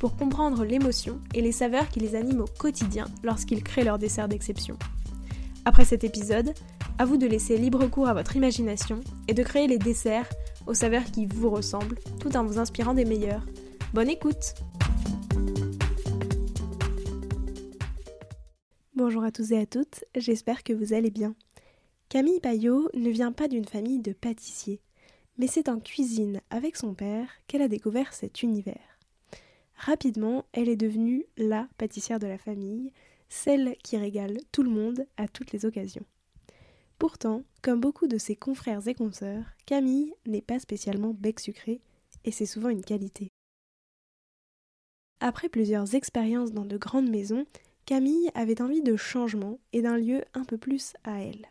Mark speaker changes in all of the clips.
Speaker 1: pour comprendre l'émotion et les saveurs qui les animent au quotidien lorsqu'ils créent leur dessert d'exception. Après cet épisode, à vous de laisser libre cours à votre imagination et de créer les desserts aux saveurs qui vous ressemblent tout en vous inspirant des meilleurs. Bonne écoute Bonjour à tous et à toutes, j'espère que vous allez bien. Camille Payot ne vient pas d'une famille de pâtissiers, mais c'est en cuisine avec son père qu'elle a découvert cet univers. Rapidement, elle est devenue la pâtissière de la famille, celle qui régale tout le monde à toutes les occasions. Pourtant, comme beaucoup de ses confrères et consoeurs, Camille n'est pas spécialement bec sucré, et c'est souvent une qualité. Après plusieurs expériences dans de grandes maisons, Camille avait envie de changement et d'un lieu un peu plus à elle.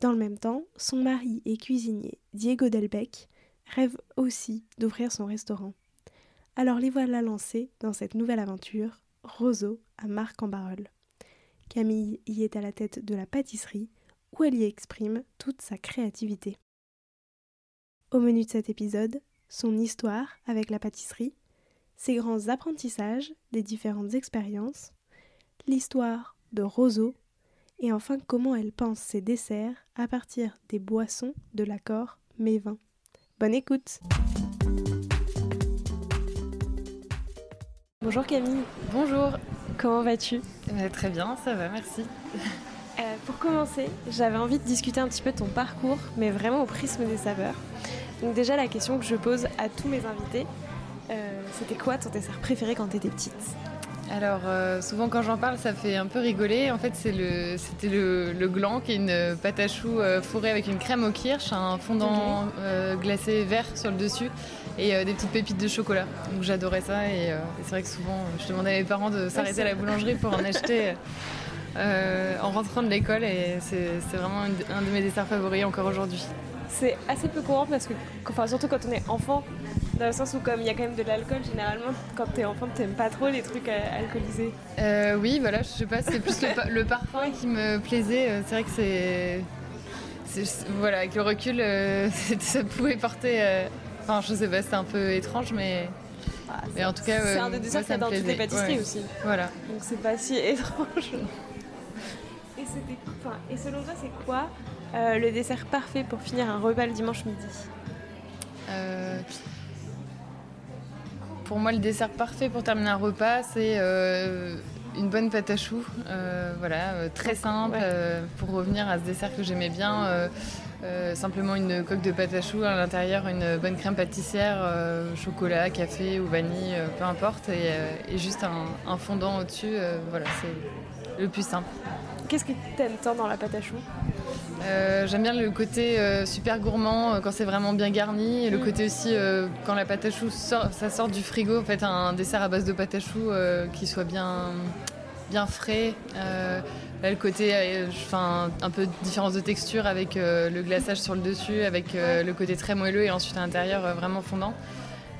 Speaker 1: Dans le même temps, son mari et cuisinier, Diego Delbec, rêve aussi d'ouvrir son restaurant. Alors les voilà lancés dans cette nouvelle aventure, Roseau à Marc-en-Barœul. Camille y est à la tête de la pâtisserie, où elle y exprime toute sa créativité. Au menu de cet épisode, son histoire avec la pâtisserie, ses grands apprentissages des différentes expériences, l'histoire de Roseau, et enfin comment elle pense ses desserts à partir des boissons de l'accord mes vins. Bonne écoute! Bonjour Camille.
Speaker 2: Bonjour.
Speaker 1: Comment vas-tu?
Speaker 2: Très bien, ça va, merci.
Speaker 1: Euh, pour commencer, j'avais envie de discuter un petit peu de ton parcours, mais vraiment au prisme des saveurs. Donc déjà la question que je pose à tous mes invités, euh, c'était quoi ton dessert préféré quand tu étais petite?
Speaker 2: Alors, souvent quand j'en parle, ça fait un peu rigoler. En fait, c'était le, le, gland, qui est une pâte à choux fourrée avec une crème au kirsch, un fondant glacé vert sur le dessus et euh, des petites pépites de chocolat. Donc j'adorais ça et, euh, c'est vrai que souvent euh, je demandais à mes parents de s'arrêter à la boulangerie pour en acheter en rentrant de l'école et c'est vraiment un de mes desserts favoris encore aujourd'hui.
Speaker 1: C'est assez peu courant parce que, enfin, surtout quand on est enfant, dans le sens où comme il y a quand même de l'alcool, généralement quand t'es enfant t'aimes pas trop les trucs alcoolisés.
Speaker 2: oui, voilà, je sais pas, c'est plus le, parfum qui me plaisait. C'est vrai que c'est, voilà, avec le recul, ça pouvait porter Enfin, je sais pas, c'est un peu étrange, mais.
Speaker 1: Ah, en tout cas, c'est un des desserts qu'il y a dans toutes les pâtisseries aussi.
Speaker 2: Voilà.
Speaker 1: Donc c'est pas si étrange. Et, enfin, et selon toi, c'est quoi euh, le dessert parfait pour finir un repas le dimanche midi euh,
Speaker 2: Pour moi, le dessert parfait pour terminer un repas, c'est euh, une bonne pâte à choux. voilà, très simple. pour revenir à ce dessert que j'aimais bien euh, simplement une coque de pâte à choux, à l'intérieur une bonne crème pâtissière, euh, chocolat, café ou vanille, euh, peu importe, et, juste un, fondant au-dessus. voilà, c'est le plus simple.
Speaker 1: Qu'est-ce que tu aimes tant dans la pâte à choux
Speaker 2: J'aime bien le côté super gourmand quand c'est vraiment bien garni, et le mm. côté aussi quand la pâte à choux sort, ça sort du frigo, en fait un dessert à base de pâte à choux qui soit bien, bien frais le côté, euh, enfin, un peu de différence de texture avec euh, le glaçage sur le dessus, avec euh, le côté très moelleux et ensuite à l'intérieur vraiment fondant.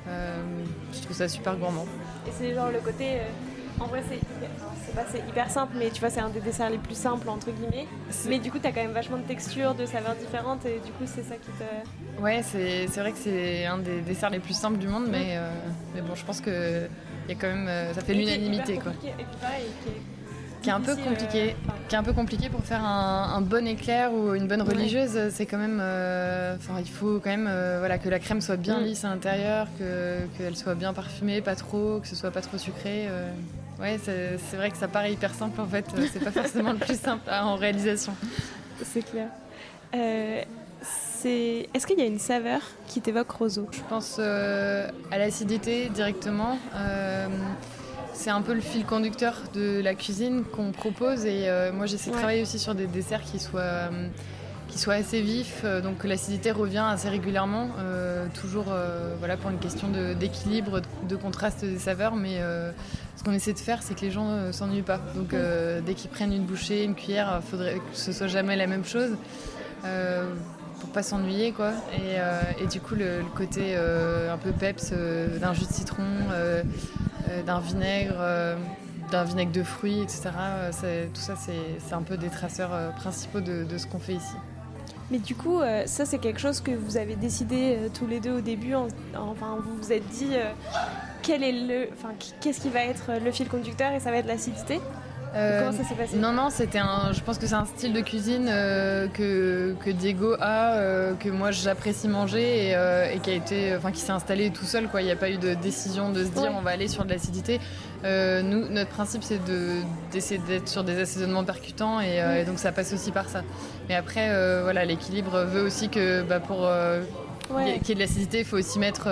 Speaker 2: je trouve ça super gourmand.
Speaker 1: Et c'est genre le côté. En vrai, c'est hyper, hyper simple, mais tu vois, c'est un des desserts les plus simples, entre guillemets. Mais du coup, tu as quand même vachement de textures, de saveurs différentes, et du coup, c'est ça qui te.
Speaker 2: Ouais, c'est vrai que c'est un des desserts les plus simples du monde, mais, mais bon, je pense que y a quand même, ça fait l'unanimité. quoi.
Speaker 1: Et puis pareil,
Speaker 2: qui est un peu compliqué, euh, qui est un peu compliqué pour faire un, bon éclair ou une bonne religieuse. C'est quand même, euh, enfin, il faut quand même, euh, voilà, que la crème soit bien mm. lisse à l'intérieur, qu'elle soit bien parfumée, pas trop, que ce soit pas trop sucré. Ouais, c'est vrai que ça paraît hyper simple en fait. C'est pas forcément le plus simple en réalisation.
Speaker 1: C'est clair. Est-ce qu'il y a une saveur qui t'évoque roseau?
Speaker 2: Je pense à l'acidité directement c'est un peu le fil conducteur de la cuisine qu'on propose et euh, moi j'essaie de travailler aussi sur des desserts qui soient, euh, qui soit assez vif, donc l'acidité revient assez régulièrement, toujours voilà, pour une question d'équilibre, de, contraste des saveurs, mais ce qu'on essaie de faire, c'est que les gens ne s'ennuient pas. Donc dès qu'ils prennent une bouchée, une cuillère, il faudrait que ce soit jamais la même chose pour pas s'ennuyer quoi. Et, euh, du coup le, côté euh, un peu peps euh, d'un jus de citron, d'un vinaigre, d'un vinaigre de fruits, etc. tout ça c'est un peu des traceurs principaux de, ce qu'on fait ici.
Speaker 1: Mais du coup, ça c'est quelque chose que vous avez décidé tous les deux au début. enfin, vous vous êtes dit quel est le, qu'est-ce qui va être le fil conducteur et ça va être l'acidité. Euh, Comment ça s'est passé
Speaker 2: Non, non, c'était un. Je pense que c'est un style de cuisine euh, que, que, Diego a, euh, que moi j'apprécie manger et, qui a été, enfin, qui s'est installé tout seul. Quoi. Il n'y a pas eu de décision de se dire on va aller sur de l'acidité. nous, notre principe, c'est d'essayer d'être sur des assaisonnements percutants et, donc ça passe aussi par ça. Mais après, voilà, l'équilibre veut aussi que bah, pour qu'il y ait de l'acidité, il faut aussi mettre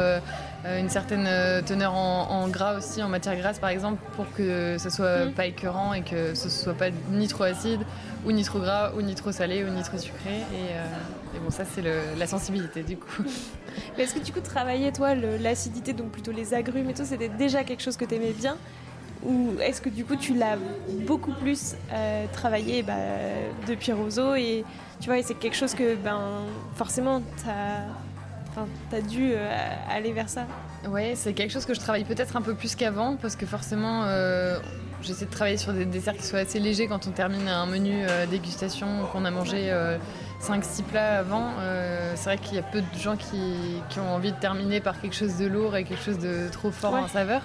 Speaker 2: une certaine euh, teneur en, gras aussi, en matière grasse par exemple, pour que ce soit mm. pas écœurant et que ce soit pas ni trop acide, ou ni trop gras, ou ni trop salé, ou ni trop sucré. Et, euh, bon, ça c'est la sensibilité du coup.
Speaker 1: Mais est-ce que du coup travailler toi l'acidité, donc plutôt les agrumes et tout, c'était déjà quelque chose que tu aimais bien? Ou est-ce que du coup tu l'as beaucoup plus travaillé bah, depuis Roseau et tu vois c'est quelque chose que ben forcément tu as Enfin, t'as dû euh, aller vers ça.
Speaker 2: Ouais, c'est quelque chose que je travaille peut-être un peu plus qu'avant parce que forcément, euh, j'essaie de travailler sur des desserts qui soient assez légers quand on termine un menu euh, dégustation qu'on a mangé 5-6 plats avant. c'est vrai qu'il y a peu de gens qui, ont envie de terminer par quelque chose de lourd et quelque chose de trop fort en saveur.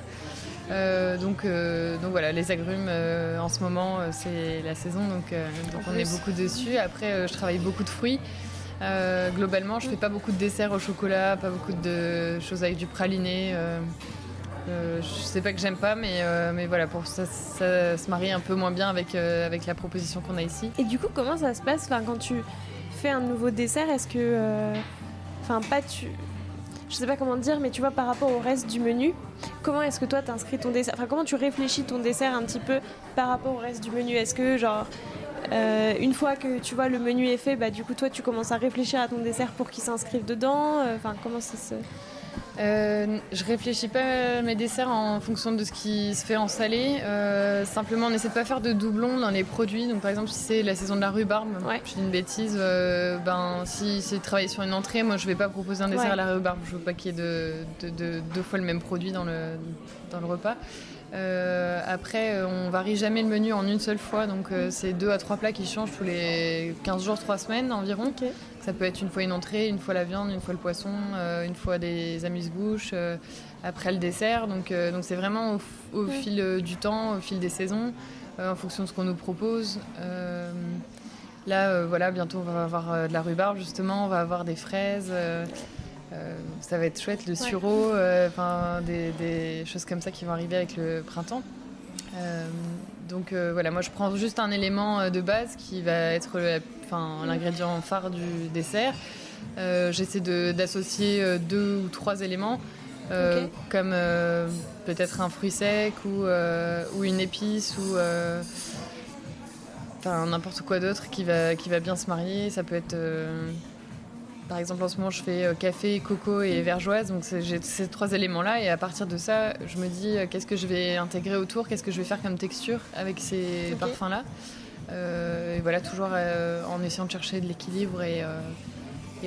Speaker 2: donc, donc voilà, les agrumes en ce moment c'est la saison, donc, donc on est beaucoup dessus. Après, je travaille beaucoup de fruits. Euh, globalement, je fais pas beaucoup de desserts au chocolat, pas beaucoup de choses avec du praliné. Euh, euh, je sais pas que j'aime pas, mais, mais voilà, pour ça, se marie un peu moins bien avec, la proposition qu'on a ici.
Speaker 1: Et du coup, comment ça se passe quand tu fais un nouveau dessert Est-ce que. Enfin, pas tu. Je sais pas comment dire, mais tu vois, par rapport au reste du menu, comment est-ce que toi t'inscris ton dessert Enfin, comment tu réfléchis ton dessert un petit peu par rapport au reste du menu? Est-ce que, euh, une fois que tu vois le menu est fait, bah, du coup toi tu commences à réfléchir à ton dessert pour qu'il s'inscrive dedans. Euh, enfin, comment ça se
Speaker 2: euh, je réfléchis pas à mes desserts en fonction de ce qui se fait en salé. simplement, on essaie de pas faire de doublons dans les produits. Donc, par exemple, si c'est la saison de la rhubarbe, je dis une bêtise, ben, si c'est travailler sur une entrée, moi je vais pas proposer un dessert à la rhubarbe. Je veux pas qu'il y ait de, deux fois le même produit dans le, dans le repas. Euh, après, euh, on varie jamais le menu en une seule fois, donc euh, c'est deux à trois plats qui changent tous les 15 jours, 3 semaines environ. Ça peut être une fois une entrée, une fois la viande, une fois le poisson, une fois des amuse-bouches, après le dessert. Donc donc c'est vraiment au, fil du temps, au fil des saisons, en fonction de ce qu'on nous propose. là, voilà, bientôt on va avoir de la rhubarbe justement, on va avoir des fraises. Euh, ça va être chouette, le sureau, euh, enfin des, choses comme ça qui vont arriver avec le printemps. Euh, donc voilà, moi je prends juste un élément de base qui va être l'ingrédient phare du dessert. J'essaie d'associer deux ou trois éléments, comme peut-être un fruit sec ou, ou une épice ou n'importe quoi d'autre qui va, qui va bien se marier. Ça peut être par exemple, en ce moment, je fais euh, café, coco et vergeoise. Donc, j'ai ces trois éléments-là. Et à partir de ça, je me dis euh, qu'est-ce que je vais intégrer autour, qu'est-ce que je vais faire comme texture avec ces parfums-là? Euh, et voilà, toujours en essayant de chercher de l'équilibre et,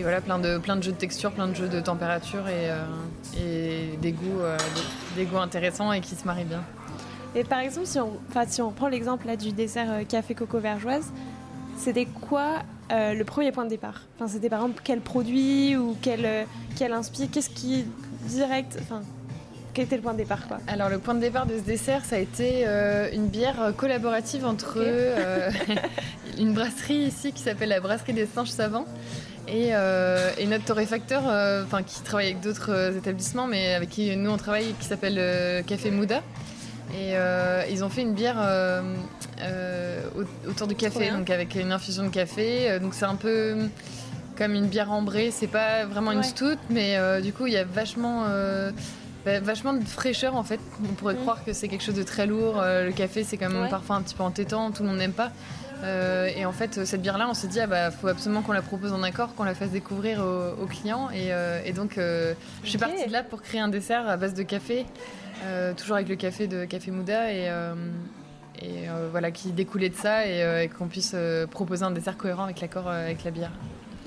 Speaker 2: voilà, plein de, plein de jeux de texture, plein de jeux de température et, des, goûts, des, goûts intéressants et qui se marient bien.
Speaker 1: Et par exemple, si on, si on prend l'exemple du dessert café coco vergeoise, c'était quoi euh, le premier point de départ enfin, C'était par exemple quel produit ou quel, euh, quel inspire Qu'est-ce qui direct enfin, Quel était le point de départ quoi
Speaker 2: Alors le point de départ de ce dessert, ça a été euh, une bière collaborative entre une brasserie ici qui s'appelle la brasserie des Singes Savants et, et notre torréfacteur, qui travaille avec d'autres établissements, mais avec qui nous on travaille, qui s'appelle Café Mouda. Et euh, ils ont fait une bière euh, euh, autour du café, donc avec une infusion de café. Donc c'est un peu comme une bière ambrée. C'est pas vraiment une stout, mais du coup il y a vachement, bah, vachement de fraîcheur en fait. On pourrait mm. croire que c'est quelque chose de très lourd. le café c'est quand même parfois un petit peu entêtant, tout le monde n'aime pas. Euh, et en fait, cette bière-là, on s'est dit, ah bah, faut absolument qu'on la propose en accord, qu'on la fasse découvrir aux, clients. Et, euh, donc, je suis partie de là pour créer un dessert à base de café, toujours avec le café de Café Mouda, et, et voilà, qui découlait de ça, et, qu'on puisse proposer un dessert cohérent avec l'accord avec la bière.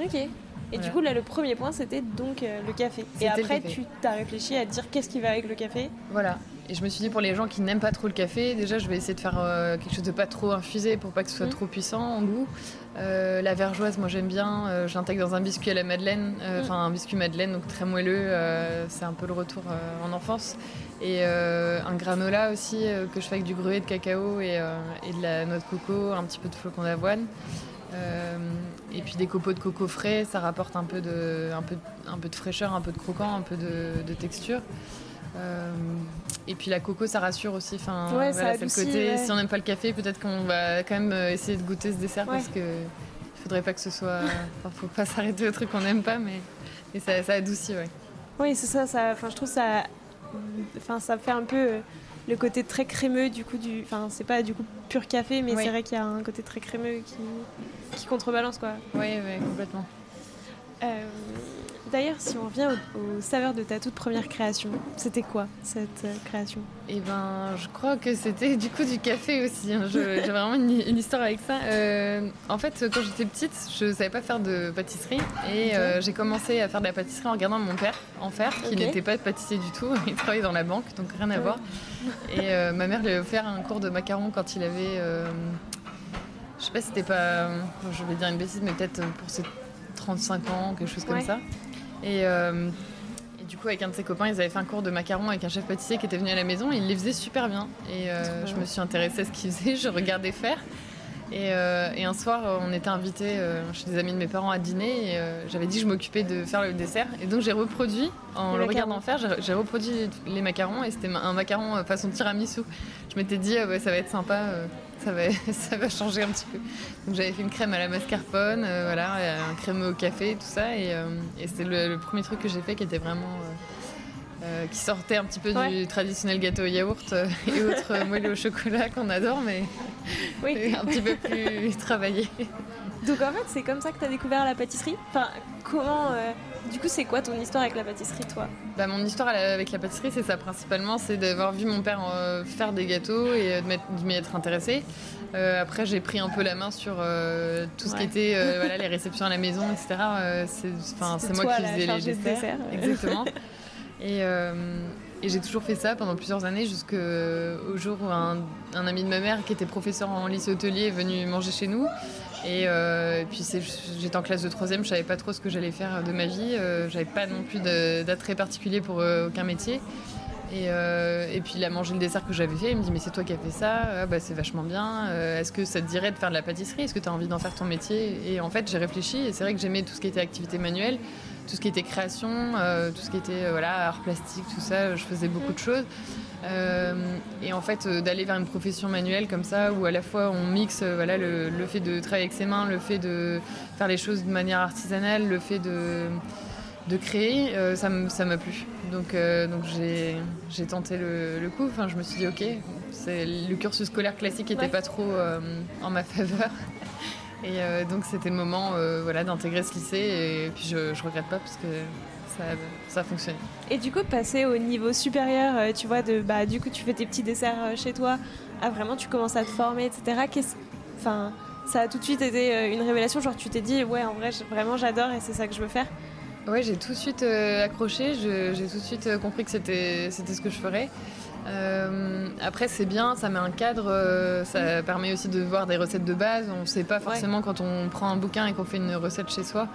Speaker 1: Ok. Et du coup, là, le premier point, c'était donc le café. Et après, tu t'as réfléchi à dire qu'est-ce qui va avec le café?
Speaker 2: Voilà. Et je me suis dit, pour les gens qui n'aiment pas trop le café, déjà, je vais essayer de faire euh, quelque chose de pas trop infusé pour pas que ce soit mm. trop puissant en goût. Euh, la vergeoise, moi, j'aime bien. Euh, j'intègre dans un biscuit à la madeleine, mm. enfin, un biscuit madeleine, donc très moelleux. c'est un peu le retour en enfance. Et un granola aussi, que je fais avec du gruet de cacao et, et, de la noix de coco, un petit peu de flocons d'avoine. et puis des copeaux de coco frais, ça rapporte un peu de, un peu, un peu de fraîcheur, un peu de croquant, un peu de, de texture. Euh, et puis la coco, ça rassure aussi. Enfin, c'est le côté. Si on n'aime pas le café, peut-être qu'on va quand même euh, essayer de goûter ce dessert parce que il faudrait pas que ce soit. Enfin, faut pas s'arrêter au truc qu'on n'aime pas, mais et ça, ça adoucit, ouais.
Speaker 1: Oui, c'est ça. ça enfin, je trouve ça. Enfin, ça fait un peu euh, le côté très crémeux du coup du. Enfin, c'est pas du coup pur café, mais c'est vrai qu'il y a un côté très crémeux qui, qui contrebalance quoi.
Speaker 2: Oui, oui, complètement.
Speaker 1: Euh, D'ailleurs, si on revient au, saveur de ta toute première création, c'était quoi cette euh, création?
Speaker 2: Eh ben, je crois que c'était du coup du café aussi. Hein. J'ai vraiment une, histoire avec ça. Euh, en fait, quand j'étais petite, je savais pas faire de pâtisserie et euh, j'ai commencé à faire de la pâtisserie en regardant mon père en faire, qui n'était pas pâtissier du tout. Il travaillait dans la banque, donc rien à voir. Et ma mère lui a offert un cours de macarons quand il avait, je sais pas, si c'était pas, je vais dire une bêtise, mais peut-être pour ses 35 ans, quelque chose comme ça. Euh, et, du coup, avec un de ses copains, ils avaient fait un cours de macarons avec un chef pâtissier qui était venu à la maison. Et il les faisait super bien. Et euh, je me suis intéressée à ce qu'il faisait. Je regardais faire. Et, euh, un soir, on était invités chez des amis de mes parents à dîner. Et j'avais dit que je m'occupais de faire le dessert. Et donc j'ai reproduit, en le regardant faire, j'ai reproduit les macarons. Et c'était un macaron façon tiramisu. Je m'étais dit, ça va être sympa ça va, ça va changer un petit peu. Donc j'avais fait une crème à la mascarpone, euh, voilà, un crème au café, tout ça, et, euh, c'était le, premier truc que j'ai fait qui était vraiment euh, qui sortait un petit peu du traditionnel gâteau au yaourt et autres moelleux au chocolat qu'on adore, mais oui. un petit peu plus travaillé.
Speaker 1: Donc en fait, c'est comme ça que tu as découvert la pâtisserie? Enfin, comment du coup, c'est quoi ton histoire avec la pâtisserie, toi
Speaker 2: bah, Mon histoire avec la pâtisserie, c'est ça principalement, c'est d'avoir vu mon père euh, faire des gâteaux et euh, de m'y être intéressée. Euh, après, j'ai pris un peu la main sur tout ce qui était voilà, les réceptions à la maison, etc. c'est moi qui faisais les desserts. Exactement. et, j'ai toujours fait ça pendant plusieurs années, jusqu'au jour où un, un, ami de ma mère, qui était professeur en lycée hôtelier, est venu manger chez nous. Euh, et, puis j'étais en classe de troisième, je savais pas trop ce que j'allais faire de ma vie. Euh, j'avais pas non plus d'attrait particulier pour euh, aucun métier. Et, puis il a mangé le dessert que j'avais fait. Il me dit mais c'est toi qui as fait ça. Ah, bah, c'est vachement bien. Est-ce que ça te dirait de faire de la pâtisserie? Est-ce que tu as envie d'en faire ton métier? Et en fait j'ai réfléchi. Et c'est vrai que j'aimais tout ce qui était activité manuelle, tout ce qui était création, tout ce qui était voilà art plastique, tout ça. Je faisais beaucoup de choses. Euh, et en fait, euh, d'aller vers une profession manuelle comme ça, où à la fois on mixe euh, voilà, le, fait de travailler avec ses mains, le fait de faire les choses de manière artisanale, le fait de, de créer, ça m'a plu. Donc, donc j'ai tenté le, coup. Enfin, je me suis dit, ok, le cursus scolaire classique n'était pas trop en ma faveur. Et donc c'était le moment voilà, d'intégrer ce lycée. Et puis je, je regrette pas parce que ça, fonctionne.
Speaker 1: Et du coup, passer au niveau supérieur, euh, tu vois, de, bah, du coup, tu fais tes petits desserts euh, chez toi, ah, vraiment, tu commences à te former, etc. Enfin, ça a tout de suite été euh, une révélation, genre tu t'es dit, ouais, en vrai, vraiment, j'adore et c'est ça que je veux faire
Speaker 2: Ouais, j'ai tout de suite accroché, j'ai tout de suite compris que c'était ce que je ferais. après, c'est bien, ça met un cadre, ça permet aussi de voir des recettes de base. On ne sait pas forcément quand on prend un bouquin et qu'on fait une recette chez soi.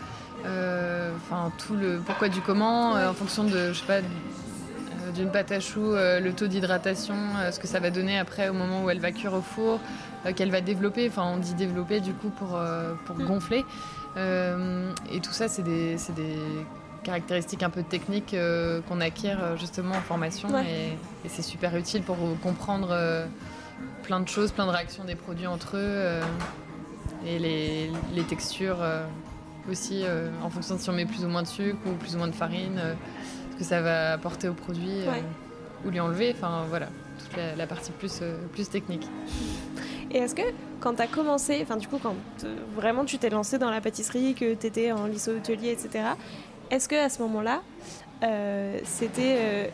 Speaker 2: Euh, enfin tout le pourquoi du comment, euh, en fonction de, je sais pas, euh, d'une pâte à choux, le taux d'hydratation, ce que ça va donner après au moment où elle va cuire au four, qu'elle va développer, enfin on dit développer du coup pour, pour mm. gonfler. Et tout ça, c'est des, des, caractéristiques un peu techniques qu'on acquiert justement en formation et, c'est super utile pour comprendre plein de choses, plein de réactions des produits entre eux et les, les textures aussi euh, en fonction de si on met plus ou moins de sucre ou plus ou moins de farine, euh, ce que ça va apporter au produit euh, ou lui enlever. Enfin voilà, toute la, partie plus, plus technique.
Speaker 1: Et est-ce que quand tu as commencé, enfin du coup quand vraiment tu t'es lancé dans la pâtisserie, que tu étais en lycée hôtelier, etc., est-ce que à ce moment-là, c'était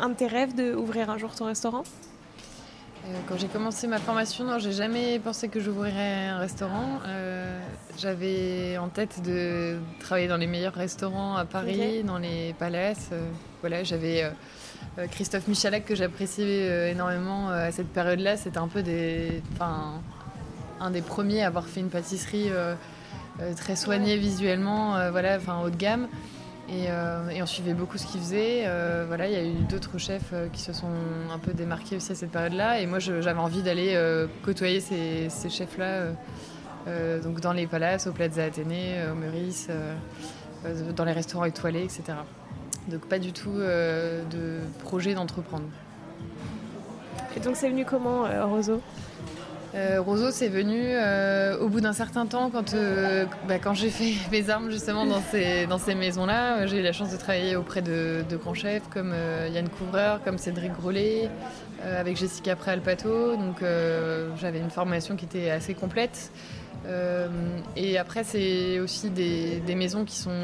Speaker 1: un de tes rêves d'ouvrir un jour ton restaurant?
Speaker 2: Euh, quand j'ai commencé ma formation, non, j'ai jamais pensé que j'ouvrirais un restaurant. Euh, j'avais en tête de travailler dans les meilleurs restaurants à Paris, dans les palaces. Euh, voilà, j'avais Christophe Michalak que j'appréciais énormément à cette période-là. C'était un peu des, un des premiers à avoir fait une pâtisserie très soignée visuellement, voilà, haut de gamme. Euh, et, on suivait beaucoup ce qu'ils faisaient. Euh, voilà, il y a eu d'autres chefs euh, qui se sont un peu démarqués aussi à cette période-là. Et moi, j'avais envie d'aller côtoyer ces, chefs-là, donc dans les palaces, au Plaza Athénée, au Meurice, dans les restaurants étoilés, etc. Donc pas du tout de projet d'entreprendre.
Speaker 1: Et donc c'est venu comment, Roseau?
Speaker 2: Euh, Roseau, c'est venu euh, au bout d'un certain temps quand, euh, bah, quand j'ai fait mes armes justement dans ces, dans ces maisons-là. J'ai eu la chance de travailler auprès de, grands chefs comme Yann Couvreur, comme Cédric Grolet, avec Jessica Préalpato. Donc j'avais une formation qui était assez complète. Et après, c'est aussi des, maisons qui, sont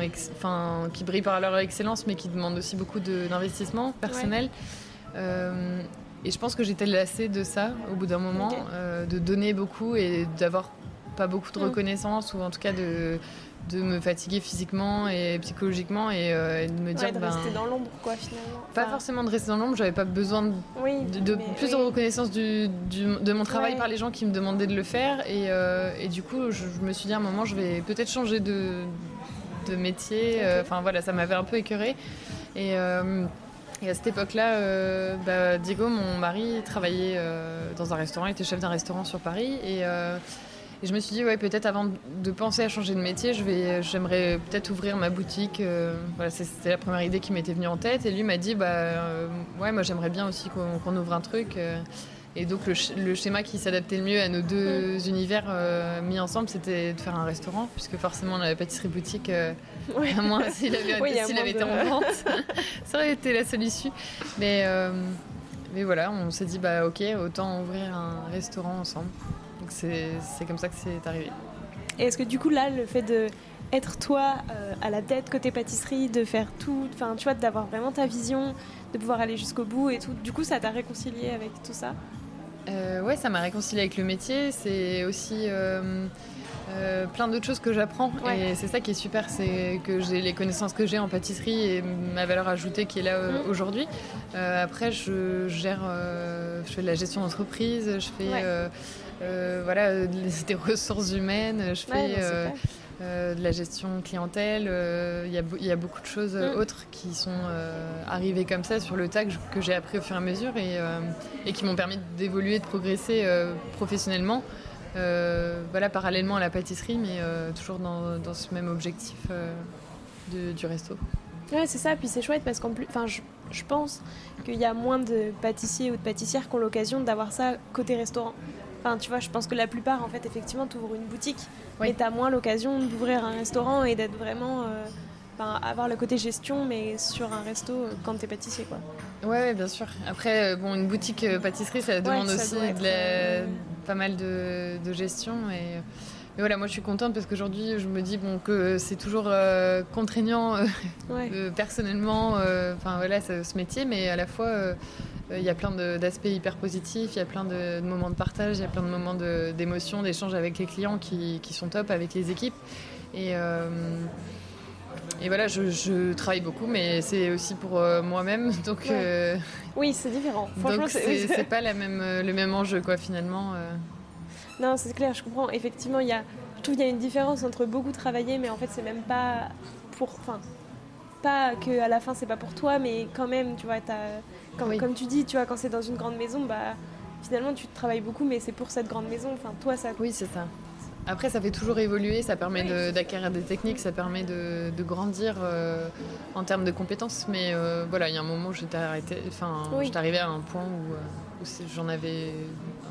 Speaker 2: qui brillent par leur excellence, mais qui demandent aussi beaucoup d'investissement personnel. Et je pense que j'étais lassée de ça au bout d'un moment, euh, de donner beaucoup et d'avoir pas beaucoup de mm. reconnaissance ou en tout cas de, de me fatiguer physiquement et psychologiquement et,
Speaker 1: euh,
Speaker 2: de
Speaker 1: me dire de ben, rester dans l'ombre quoi finalement.
Speaker 2: pas forcément de rester dans l'ombre j'avais pas besoin de, de, plus de reconnaissance du, de mon travail par les gens qui me demandaient de le faire et, euh, et du coup je, me suis dit à un moment je vais peut-être changer de, de métier enfin voilà ça m'avait un peu écœuré et et à cette époque-là, euh, bah, Diego, mon mari, travaillait euh, dans un restaurant, il était chef d'un restaurant sur Paris. Euh, et, je me suis dit, ouais, peut-être avant de penser à changer de métier, je vais, j'aimerais peut-être ouvrir ma boutique. voilà, c'était la première idée qui m'était venue en tête. Et lui m'a dit, bah, ouais, moi j'aimerais bien aussi qu'on, ouvre un truc. Et donc le, schéma qui s'adaptait le mieux à nos deux mm. univers euh, mis ensemble, c'était de faire un restaurant, puisque forcément la pâtisserie boutique, euh, à moins s'il avait, été en vente, ça aurait été la solution. Mais, euh, mais voilà, on s'est dit, bah ok, autant ouvrir un restaurant ensemble. Donc c'est comme ça que c'est arrivé.
Speaker 1: Et est-ce que du coup là, le fait de être toi à la tête côté pâtisserie, de faire tout, enfin tu vois, d'avoir vraiment ta vision, de pouvoir aller jusqu'au bout et tout, du coup ça t'a réconcilié avec tout ça?
Speaker 2: Euh, Ouais, ça m'a réconcilié avec le métier. C'est aussi euh, euh, plein d'autres choses que j'apprends. Et c'est ça qui est super, c'est que j'ai les connaissances que j'ai en pâtisserie et ma valeur ajoutée qui est là euh, mm. aujourd'hui. après, je gère, je fais de la gestion d'entreprise, je fais voilà, des ressources humaines, je fais. Euh, de la gestion clientèle. Euh, il y, a beaucoup de choses mm. autres qui sont euh, arrivées comme ça sur le tas que, j'ai appris au fur et à mesure et, qui m'ont permis d'évoluer, de progresser professionnellement. voilà, parallèlement à la pâtisserie, mais toujours dans, ce même objectif du resto.
Speaker 1: Ouais, c'est ça. Puis c'est chouette parce qu'en plus, enfin, je, je, pense qu'il y a moins de pâtissiers ou de pâtissières qui ont l'occasion d'avoir ça côté restaurant. Enfin, tu vois, je pense que la plupart, en fait, effectivement, tu ouvres une boutique, mais tu as moins l'occasion d'ouvrir un restaurant et d'être vraiment. Euh, avoir le côté gestion, mais sur un resto euh, quand tu es pâtissier, quoi.
Speaker 2: Ouais, bien sûr. Après, euh, bon, une boutique pâtisserie, ça demande aussi pas mal de, gestion. Et, voilà, moi je suis contente parce qu'aujourd'hui je me dis bon, que c'est toujours contraignant personnellement, enfin voilà, ce métier, mais à la fois il y a plein d'aspects hyper positifs, il y a plein de, moments de partage, il y a plein de moments d'émotion, d'échange avec les clients qui, sont top, avec les équipes. Et, euh, et voilà, je, travaille beaucoup, mais c'est aussi pour euh, moi-même. Donc,
Speaker 1: oui, c'est différent.
Speaker 2: Franchement, c'est pas la même, le même enjeu, quoi, finalement.
Speaker 1: Non, c'est clair, je comprends. Effectivement, il y a, je trouve qu'il y a une différence entre beaucoup travailler, mais en fait, c'est même pas pour. Enfin, pas que à la fin, c'est pas pour toi, mais quand même, tu vois, comme tu dis, tu vois, quand c'est dans une grande maison, bah, finalement, tu travailles beaucoup, mais c'est pour cette grande maison. Enfin, toi, ça.
Speaker 2: Oui, c'est ça. Après, ça fait toujours évoluer, ça permet d'acquérir des techniques, ça permet de, grandir euh, en termes de compétences. Mais euh, voilà, il y a un moment où j'étais enfin, j'étais arrivée à un point où, euh, j'en avais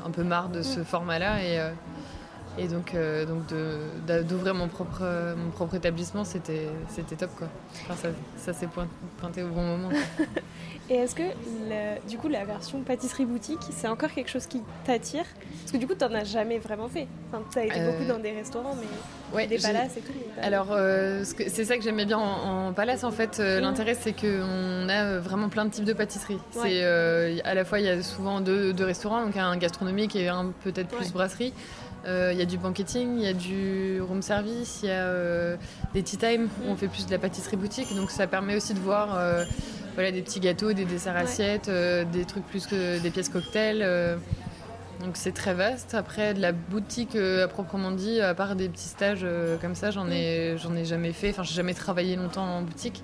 Speaker 2: un peu marre de ce mm. format-là et Et donc, euh, donc d'ouvrir mon propre, mon propre établissement, c'était top. Quoi. ça, ça s'est pointé au bon moment.
Speaker 1: Et est-ce que du coup la version pâtisserie boutique, c'est encore quelque chose qui t'attire? Parce que du coup, tu n'en as jamais vraiment fait. Enfin, tu as été beaucoup dans des restaurants, mais des palaces et tout.
Speaker 2: Alors, c'est ça que j'aimais bien en, palace en fait. L'intérêt, c'est qu'on a vraiment plein de types de pâtisseries. C'est à la fois, il y a souvent deux, restaurants, donc un gastronomique et un peut-être plus brasserie. Euh, il y a du banqueting, il y a du room service, il y a euh, des tea time où on fait plus de la pâtisserie boutique. Donc ça permet aussi de voir euh, voilà, des petits gâteaux, des desserts assiettes, des trucs plus que des pièces cocktails. donc c'est très vaste. Après, de la boutique à proprement dit, à part des petits stages comme ça, j'en ai, j'en ai jamais fait. Enfin, j'ai jamais travaillé longtemps en boutique.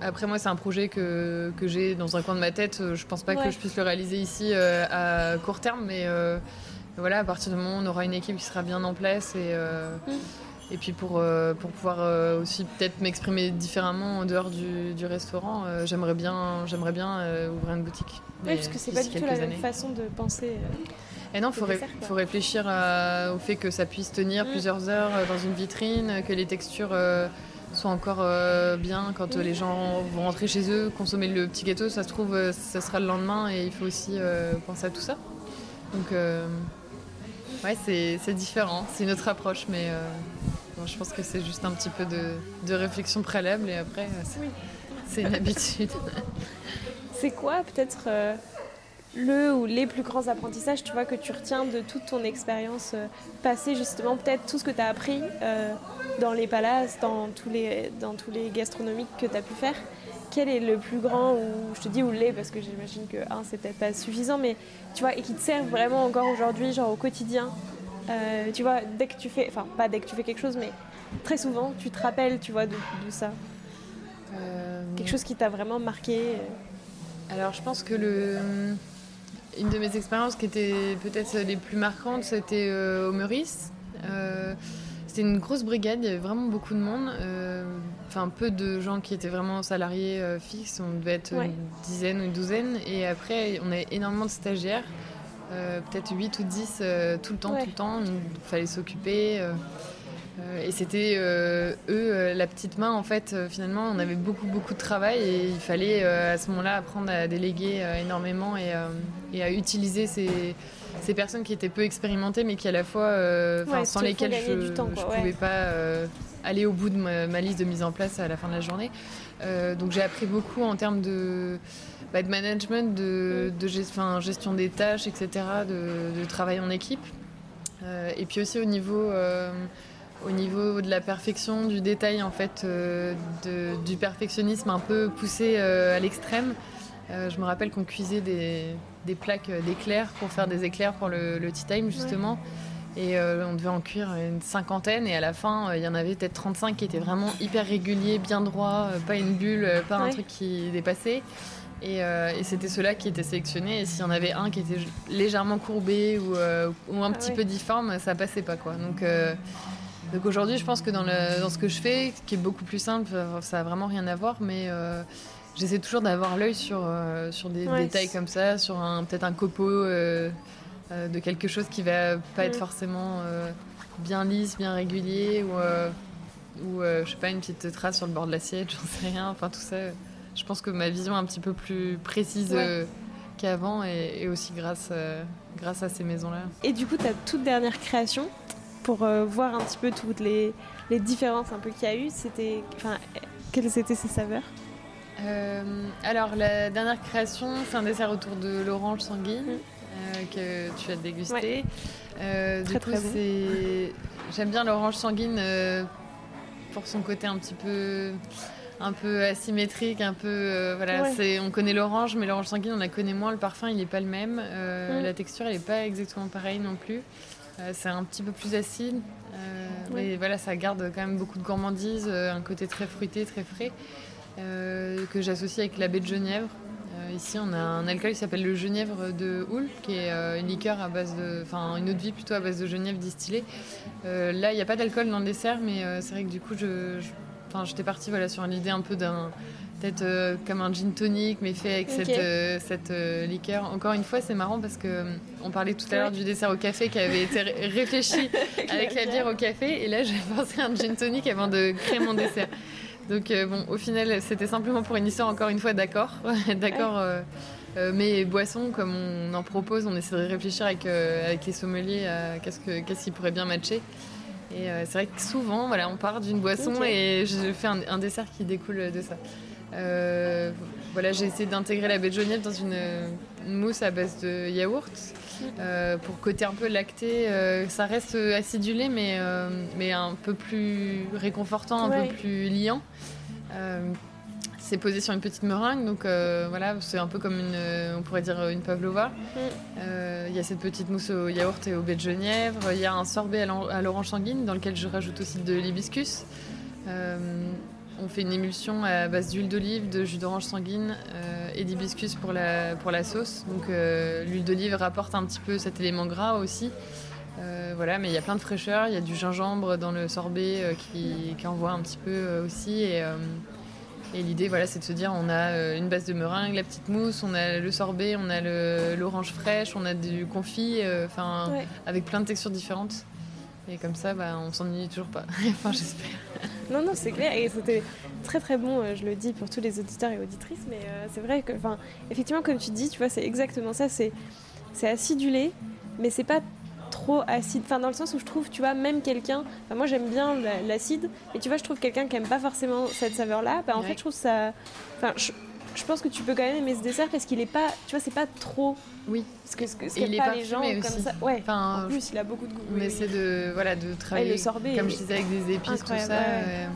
Speaker 2: après moi c'est un projet que, que j'ai dans un coin de ma tête. Je pense pas que je puisse le réaliser ici à court terme, mais voilà, à partir du moment où on aura une équipe qui sera bien en place et, euh, mm. et puis pour, euh, pour pouvoir euh, aussi peut-être m'exprimer différemment en dehors du, restaurant, j'aimerais bien, j'aimerais bien ouvrir une boutique.
Speaker 1: Oui, parce que c'est pas du tout la même façon de penser.
Speaker 2: Et non, il faut, faut, réfléchir au fait que ça puisse tenir mm. plusieurs heures dans une vitrine, que les textures soient encore bien quand les gens vont rentrer chez eux, consommer le petit gâteau, ça se trouve, ça sera le lendemain et il faut aussi penser à tout ça. Donc Ouais, c'est différent, c'est une autre approche, mais euh, je pense que c'est juste un petit peu de, réflexion préalable et après, euh, c'est une habitude.
Speaker 1: c'est quoi peut-être euh, le ou les plus grands apprentissages tu vois, que tu retiens de toute ton expérience passée, justement, peut-être tout ce que tu as appris dans les palaces, dans tous les, dans tous les gastronomiques que tu as pu faire? Quel est le plus grand, ou je te dis ou les, parce que j'imagine que un, c'est peut-être pas suffisant, mais tu vois, et qui te sert vraiment encore aujourd'hui, genre au quotidien. Euh, tu vois, dès que tu fais, enfin, pas dès que tu fais quelque chose, mais très souvent, tu te rappelles, tu vois, de, ça. Euh, quelque chose qui t'a vraiment marqué. Euh.
Speaker 2: Alors, je pense que le. Une de mes expériences qui était peut-être les plus marquantes, c'était au Meurice. C'était une grosse brigade, il y avait vraiment beaucoup de monde. Euh, enfin, peu de gens qui étaient vraiment salariés euh, fixes, on devait être une dizaine ou une douzaine. Et après, on avait énormément de stagiaires, euh, peut-être 8 ou 10 tout le temps, tout le temps. Il fallait s'occuper. et c'était eux, la petite main, en fait, finalement, on avait beaucoup, beaucoup de travail et il fallait à ce moment-là apprendre à déléguer énormément et, et, à utiliser ces ces personnes qui étaient peu expérimentées, mais qui à la fois, euh, sans lesquelles je ne pouvais pas euh, aller au bout de ma, liste de mise en place à la fin de la journée. Euh, donc j'ai appris beaucoup en termes de, bah, de management, de, de gestion des tâches, etc., de, travail en équipe. et puis aussi au niveau au niveau de la perfection, du détail en fait, du perfectionnisme un peu poussé à l'extrême. Je me rappelle qu'on cuisait des, des plaques euh, d'éclairs pour faire des éclairs pour le, tea time justement. Et euh, on devait en cuire une cinquantaine et à la fin euh, il y en avait peut-être 35 qui étaient vraiment hyper réguliers, bien droits, pas une bulle, pas un truc qui dépassait. Et, c'était ceux-là qui étaient sélectionnés. Et s'il y en avait un qui était légèrement courbé ou, ou un ah petit peu difforme, ça passait pas quoi. Donc, donc aujourd'hui, je pense que dans, le, dans, ce que je fais, qui est beaucoup plus simple, ça a vraiment rien à voir, mais J'essaie toujours d'avoir l'œil sur, euh, sur des détails comme ça, sur un, peut-être un copeau euh, euh, de quelque chose qui va pas être mm. forcément bien lisse, bien régulier, ou, ou je sais pas, une petite trace sur le bord de l'assiette, j'en sais rien. Enfin, tout ça, je pense que ma vision est un petit peu plus précise qu'avant, et, aussi grâce, grâce à ces maisons-là.
Speaker 1: Et du coup, ta toute dernière création, pour voir un petit peu toutes les, les différences un peu qu'il y a eu, c'était, enfin, quelles étaient ces saveurs?
Speaker 2: Euh, alors, la dernière création, c'est un dessert autour de l'orange sanguine mm. euh, que tu as dégusté. Euh, du coup, c'est... j'aime bien l'orange sanguine pour son côté un petit peu un peu asymétrique, un peu voilà, c'est on connaît l'orange mais l'orange sanguine on la connaît moins, le parfum il n'est pas le même, mm. la texture elle n'est pas exactement pareille non plus. c'est un petit peu plus acide, mais voilà ça garde quand même beaucoup de gourmandise, un côté très fruité, très frais. Euh, que j'associe avec la baie de Genièvre. Euh, ici, on a un alcool qui s'appelle le Genièvre de Houle, qui est euh, une liqueur à base de, enfin une eau de vie plutôt à base de Genièvre distillée. là, il n'y a pas d'alcool dans le dessert, mais c'est vrai que du coup, je, enfin, j'étais partie voilà, sur une idée un peu d'un peut-être euh, comme un gin tonic, mais fait avec cette, euh, cette euh, liqueur. Encore une fois, c'est marrant parce que on parlait tout à l'heure du dessert au café qui avait été réfléchi avec la bière au café, et là j'ai pensé à un gin tonic avant de créer mon dessert. Donc bon, au final, c'était simplement pour une histoire encore une fois d'accord, d'accord. mais boisson, comme on en propose, on essaie de réfléchir avec, avec les sommeliers à qu'est-ce, que, qu'est-ce qui pourrait bien matcher. Et c'est vrai que souvent, voilà, on part d'une boisson et je fais un, dessert qui découle de ça. Euh, voilà, j'ai essayé d'intégrer la baie de Geneviève dans une, mousse à base de yaourt. Euh, pour côté un peu lacté, euh, ça reste acidulé mais, mais un peu plus réconfortant, un peu plus liant. c'est posé sur une petite meringue, donc voilà, c'est un peu comme une, on pourrait dire une pavlova. Il y a cette petite mousse au yaourt et au baie de Genièvre. Il y a un sorbet à l'orange sanguine dans lequel je rajoute aussi de l'hibiscus. On fait une émulsion à base d'huile d'olive, de jus d'orange sanguine euh, et d'hibiscus pour la, pour la sauce. Donc euh, l'huile d'olive rapporte un petit peu cet élément gras aussi. Euh, voilà, mais il y a plein de fraîcheur, il y a du gingembre dans le sorbet qui, qui, envoie un petit peu aussi. Et, l'idée, voilà, c'est de se dire on a une base de meringue, la petite mousse, on a le sorbet, on a l'orange fraîche, on a du confit, enfin, avec plein de textures différentes. Et comme ça, bah, on s'ennuie toujours pas. enfin, j'espère.
Speaker 1: Non, non, c'est clair. Et c'était très très bon, euh, je le dis pour tous les auditeurs et auditrices. Mais euh, c'est vrai que, enfin, effectivement, comme tu dis, tu vois, c'est exactement ça. C'est, c'est acidulé, mais c'est pas trop acide. Enfin, dans le sens où je trouve, tu vois, même quelqu'un. Enfin, moi, j'aime bien l'acide, mais tu vois, je trouve quelqu'un qui aime pas forcément cette saveur-là. Bah, en fait, je trouve ça. Enfin, je, je pense que tu peux quand même aimer ce dessert parce qu'il est pas, tu vois, c'est pas trop.
Speaker 2: Oui.
Speaker 1: Parce que ce que, ce il est pas les gens comme ça. Ouais. Enfin, en plus, il a beaucoup de goût.
Speaker 2: Mais c'est de voilà de travailler. le sorbet. Comme je disais avec des épices tout ça. Euh,